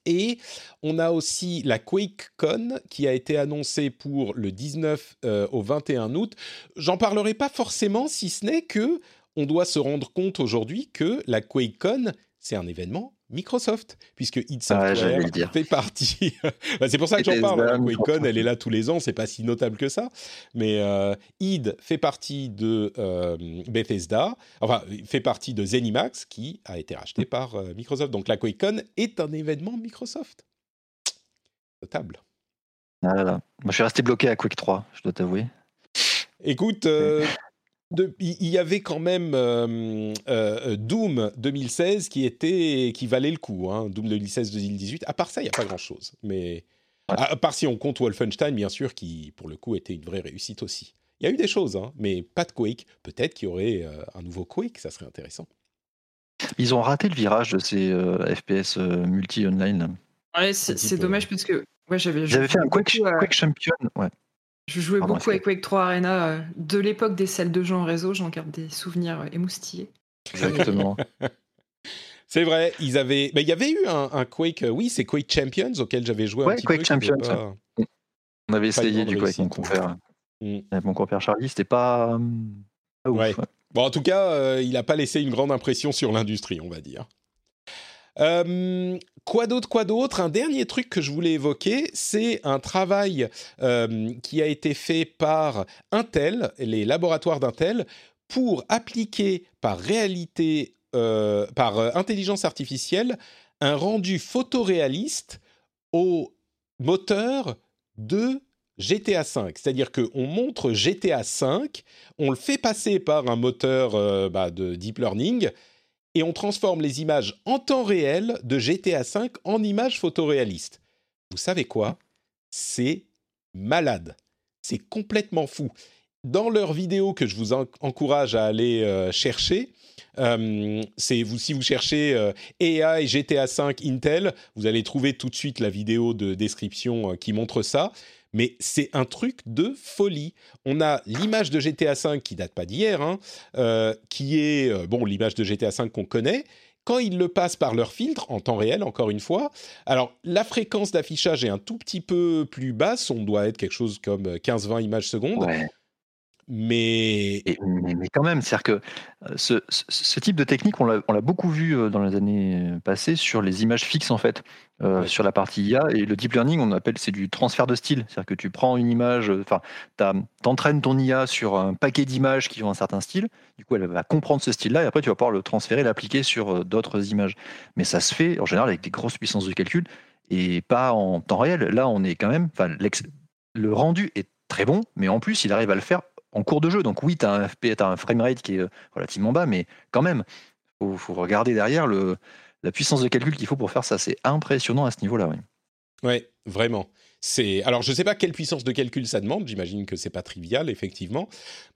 Et on a aussi la QuakeCon qui a été annoncée pour le 19 euh, au 21 août. J'en parlerai pas forcément, si ce n'est que on doit se rendre compte aujourd'hui que la QuakeCon, c'est un événement Microsoft, puisque id Ah, Software fait partie. Bah, c'est pour ça que j'en parle. hein, La QuakeCon, Microsoft. elle est là tous les ans, c'est pas si notable que ça. Mais euh, id fait partie de euh, Bethesda, enfin, fait partie de ZeniMax, qui a été racheté par euh, Microsoft. Donc la QuakeCon est un événement Microsoft. Notable. Ah là là. Moi, je suis resté bloqué à Quake 3, je dois t'avouer. Écoute, de- il y avait quand même euh, euh, Doom 2016 qui était qui valait le coup. Hein, Doom 2016-2018. À part ça, il n'y a pas grand-chose. Mais à, à part si on compte Wolfenstein, bien sûr, qui pour le coup était une vraie réussite aussi. Il y a eu des choses, hein, mais pas de Quake. Peut-être qu'il y aurait euh, un nouveau Quake, ça serait intéressant. Ils ont raté le virage de ces euh, FPS euh, multi-online. Ouais, c'est dommage parce que ouais, j'avais fait un Quake, Quake Champion. Ouais. Je jouais Pardon, beaucoup avec Quake 3 Arena euh, de l'époque des salles de jeux en réseau, j'en garde des souvenirs euh, émoustillés. Exactement. C'est vrai, ils avaient. Mais il y avait eu un, un Quake. euh, oui, c'est Quake Champions auquel j'avais joué un petit Quake peu. Champions, pas- On avait essayé du coup avec mon compère. Mm. Avec mon compère Charlie, c'était pas. pas ouf, Ouais. ouais. Bon, en tout cas, euh, il n'a pas laissé une grande impression sur l'industrie, on va dire. Euh, quoi d'autre, quoi d'autre? Un dernier truc que je voulais évoquer, c'est un travail euh, qui a été fait par Intel, les laboratoires d'Intel, pour appliquer par réalité, euh, par intelligence artificielle, un rendu photoréaliste au moteur de GTA V. C'est-à-dire qu'on montre GTA V, on le fait passer par un moteur bah, de deep learning et on transforme les images en temps réel de GTA V en images photoréalistes. Vous savez quoi? C'est malade. C'est complètement fou. Dans leur vidéo que je vous en- encourage à aller euh, chercher, euh, vous si vous cherchez euh, AI GTA V Intel, vous allez trouver tout de suite la vidéo de description qui montre ça. Mais c'est un truc de folie. On a l'image de GTA V qui date pas d'hier, hein, euh, qui est euh, bon l'image de GTA V qu'on connaît. Quand ils le passent par leur filtre en temps réel, encore une fois, alors la fréquence d'affichage est un tout petit peu plus basse, on doit être quelque chose comme 15-20 images secondes. Mais Et- mais, mais quand même, c'est-à-dire que euh, ce, ce- type de technique, on l'a beaucoup vu euh, dans les années passées sur les images fixes en fait, euh, Ouais. sur la partie IA. Et le deep learning, on appelle c'est du transfert de style, c'est-à-dire que tu prends une image, euh, enfin, t'entraînes ton IA sur un paquet d'images qui ont un certain style. Du coup, elle va comprendre ce style-là, et après tu vas pouvoir le transférer, l'appliquer sur euh, d'autres images. Mais ça se fait en général avec des grosses puissances de calcul et pas en temps réel. Là, on est quand même, le rendu est très bon, mais en plus, il arrive à le faire en cours de jeu. Donc oui, tu as un FP, t'as un framerate qui est euh, relativement bas, mais quand même, faut, faut regarder derrière le, la puissance de calcul qu'il faut pour faire ça. C'est impressionnant à ce niveau-là. Oui. Ouais, vraiment. C'est alors je sais pas quelle puissance de calcul ça demande. J'imagine que c'est pas trivial effectivement,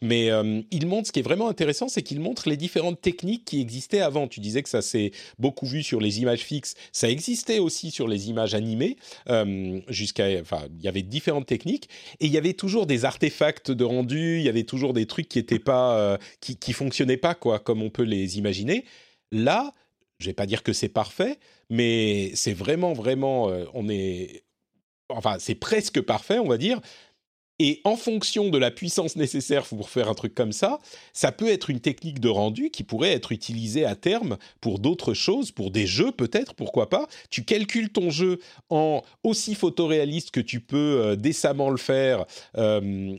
mais euh, il montre ce qui est vraiment intéressant, c'est qu'il montre les différentes techniques qui existaient avant. Tu disais que ça s'est beaucoup vu sur les images fixes, ça existait aussi sur les images animées. euh, jusqu'à, enfin, il y avait différentes techniques et il y avait toujours des artefacts de rendu. Il y avait toujours des trucs qui étaient pas, euh, qui, fonctionnaient pas quoi, comme on peut les imaginer. Là, je vais pas dire que c'est parfait, mais c'est vraiment, vraiment, on est, enfin, c'est presque parfait, on va dire. Et en fonction de la puissance nécessaire pour faire un truc comme ça, ça peut être une technique de rendu qui pourrait être utilisée à terme pour d'autres choses, pour des jeux peut-être, pourquoi pas. Tu calcules ton jeu en aussi photoréaliste que tu peux euh, décemment le faire euh,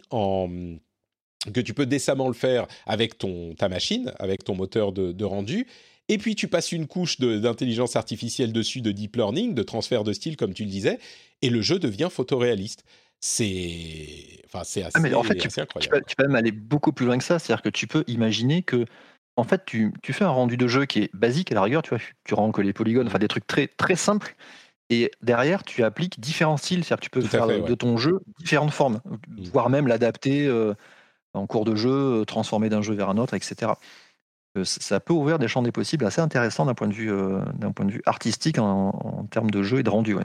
que tu peux décemment le faire avec ton, ta machine, avec ton moteur de rendu, et puis tu passes une couche d'intelligence artificielle dessus, de deep learning, de transfert de style, comme tu le disais, et le jeu devient photoréaliste c'est enfin assez, ah mais en fait, tu, incroyable. Tu peux, même aller beaucoup plus loin que ça, c'est-à-dire que tu peux imaginer que en fait tu, tu, fais un rendu de jeu qui est basique à la rigueur, tu vois, tu rends que les polygones, enfin des trucs très très simples. Et derrière, tu appliques différents styles, c'est-à-dire que tu peux faire de ton jeu différentes formes, mmh. voire même l'adapter euh, en cours de jeu, transformer d'un jeu vers un autre, etc. Euh, ça peut ouvrir des champs des possibles assez intéressants d'un point de vue, d'un point de vue artistique en, en, termes de jeu et de rendu. Ouais.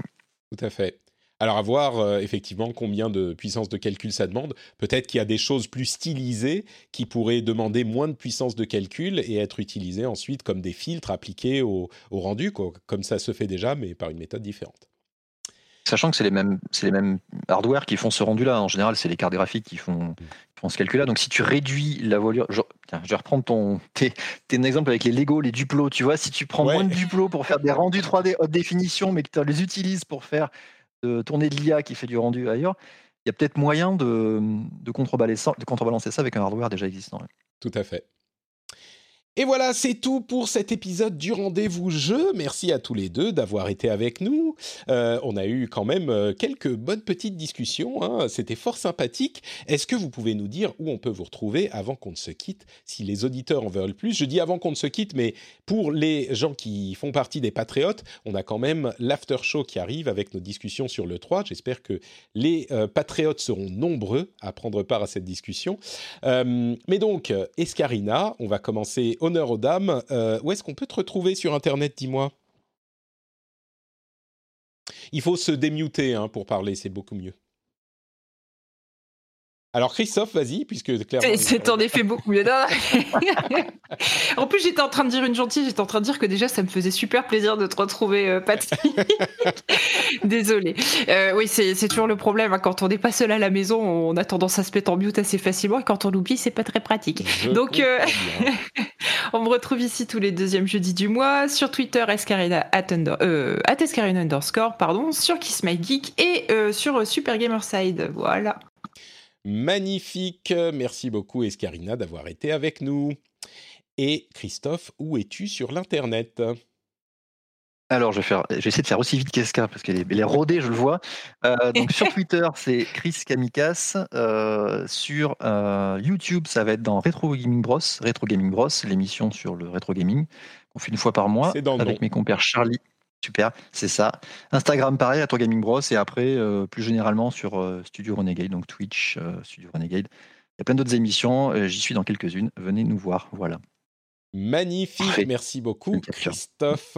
Tout à fait. Alors à voir euh, effectivement combien de puissance de calcul ça demande. Peut-être qu'il y a des choses plus stylisées qui pourraient demander moins de puissance de calcul et être utilisées ensuite comme des filtres appliqués au, rendu, comme ça se fait déjà, mais par une méthode différente. Sachant que c'est les mêmes, c'est les mêmes hardware qui font ce rendu-là. En général, c'est les cartes graphiques qui font, font ce calcul-là. Donc, si tu réduis la voilure, je, vais reprendre ton, tes, un exemple avec les Lego, les Duplo. Tu vois, si tu prends moins de Duplo pour faire des rendus 3D haute définition, mais que tu les utilises pour faire de tourner de l'IA qui fait du rendu ailleurs, il y a peut-être moyen de, de, contrebalancer ça avec un hardware déjà existant. Tout à fait. Et voilà, c'est tout pour cet épisode du rendez-vous jeu. Merci à tous les deux d'avoir été avec nous. Euh, on a eu quand même euh, quelques bonnes petites discussions. Hein. C'était fort sympathique. Est-ce que vous pouvez nous dire où on peut vous retrouver avant qu'on ne se quitte? Si les auditeurs en veulent plus, je dis avant qu'on ne se quitte, mais pour les gens qui font partie des patriotes, on a quand même l'after show qui arrive avec nos discussions sur le 3. J'espère que les euh, patriotes seront nombreux à prendre part à cette discussion. mais donc, Escarina, on va commencer honneur aux dames. Euh, où est-ce qu'on peut te retrouver sur Internet, dis-moi? Il faut se démuter hein, pour parler, c'est beaucoup mieux. Alors Christophe, vas-y, puisque clairement... C'est en effet beaucoup mieux. en plus, j'étais en train de dire une gentille, j'étais en train de dire que déjà, ça me faisait super plaisir de te retrouver, euh, Patrick. Désolée. Euh, oui, c'est toujours le problème. Hein. Quand on n'est pas seul à la maison, on a tendance à se mettre en mute assez facilement. Et quand on oublie, c'est pas très pratique. Donc, euh, on me retrouve ici tous les deuxièmes jeudis du mois, sur Twitter, escarina, at, underscore, pardon, sur Kiss My Geek et sur Super Gamerside. Voilà. Magnifique. Merci beaucoup, Escarina, d'avoir été avec nous. Et Christophe, où es-tu sur l'Internet? Alors, je vais, faire, essayer de faire aussi vite qu'Esca, parce qu'elle est, rodée, je le vois. Euh, donc, sur Twitter, c'est Chris Kamikas. Euh, sur euh, YouTube, ça va être dans Retro Gaming Bros, Retro Gaming Bros, l'émission sur le rétro gaming qu'on fait une fois par mois avec mes compères Charlie Super, c'est ça. Instagram, pareil, à toi Gaming Bros. Et après, euh, plus généralement sur euh, Studio Renegade, donc Twitch, euh, Studio Renegade. Il y a plein d'autres émissions. J'y suis dans quelques-unes. Venez nous voir. Voilà. Magnifique, merci beaucoup Christophe.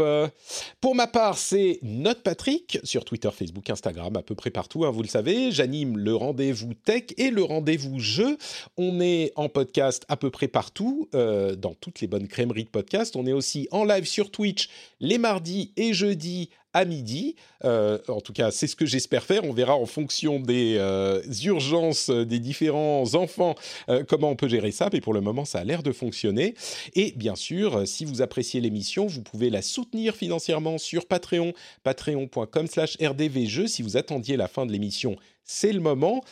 Pour ma part, c'est Note Patrick sur Twitter, Facebook, Instagram, à peu près partout, hein, vous le savez. J'anime le rendez-vous tech et le rendez-vous jeu. On est en podcast à peu près partout, euh, dans toutes les bonnes crèmeries de podcast. On est aussi en live sur Twitch les mardis et jeudis à midi. Euh, en tout cas, c'est ce que j'espère faire. On verra en fonction des euh, urgences des différents enfants euh, comment on peut gérer ça. Mais pour le moment, ça a l'air de fonctionner. Et bien sûr, si vous appréciez l'émission, vous pouvez la soutenir financièrement sur Patreon, patreon.com/rdvjeux. Si vous attendiez la fin de l'émission, c'est le moment.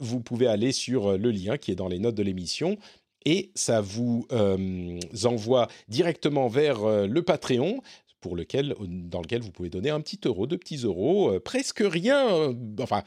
vous pouvez aller sur le lien qui est dans les notes de l'émission et ça vous envoie directement vers le Patreon pour lequel, dans lequel vous pouvez donner un petit euro, deux petits euros, euh, presque rien, euh, enfin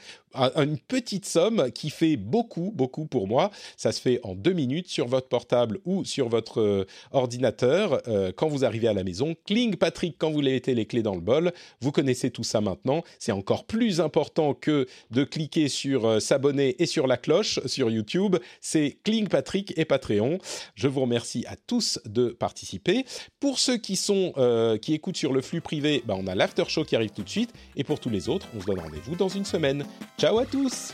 une petite somme qui fait beaucoup, beaucoup pour moi. Ça se fait en deux minutes sur votre portable ou sur votre euh, ordinateur quand vous arrivez à la maison. Cling Patrick quand vous mettez les clés dans le bol. Vous connaissez tout ça maintenant. C'est encore plus important que de cliquer sur s'abonner et sur la cloche sur YouTube. C'est Cling Patrick et Patreon. Je vous remercie à tous de participer. Pour ceux qui sont qui écoutent sur le flux privé, bah, on a l'after show qui arrive tout de suite. Et pour tous les autres, on se donne rendez-vous dans une semaine. Ciao à tous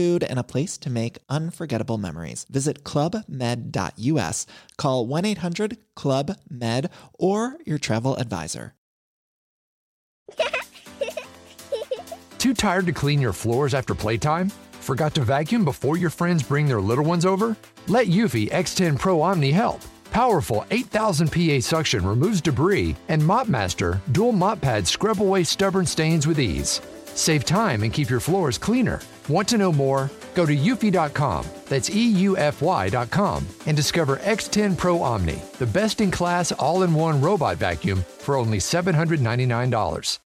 food, and a place to make unforgettable memories. Visit clubmed.us, call 1 800 Club Med, or your travel advisor. Too tired to clean your floors after playtime? Forgot to vacuum before your friends bring their little ones over? Let Eufy X10 Pro Omni help. Powerful 8000 PA suction removes debris, and MopMaster dual mop pads scrub away stubborn stains with ease. Save time and keep your floors cleaner. Want to know more? Go to eufy.com, that's EUFY.com, and discover X10 Pro Omni, the best in class all in one robot vacuum for only $799.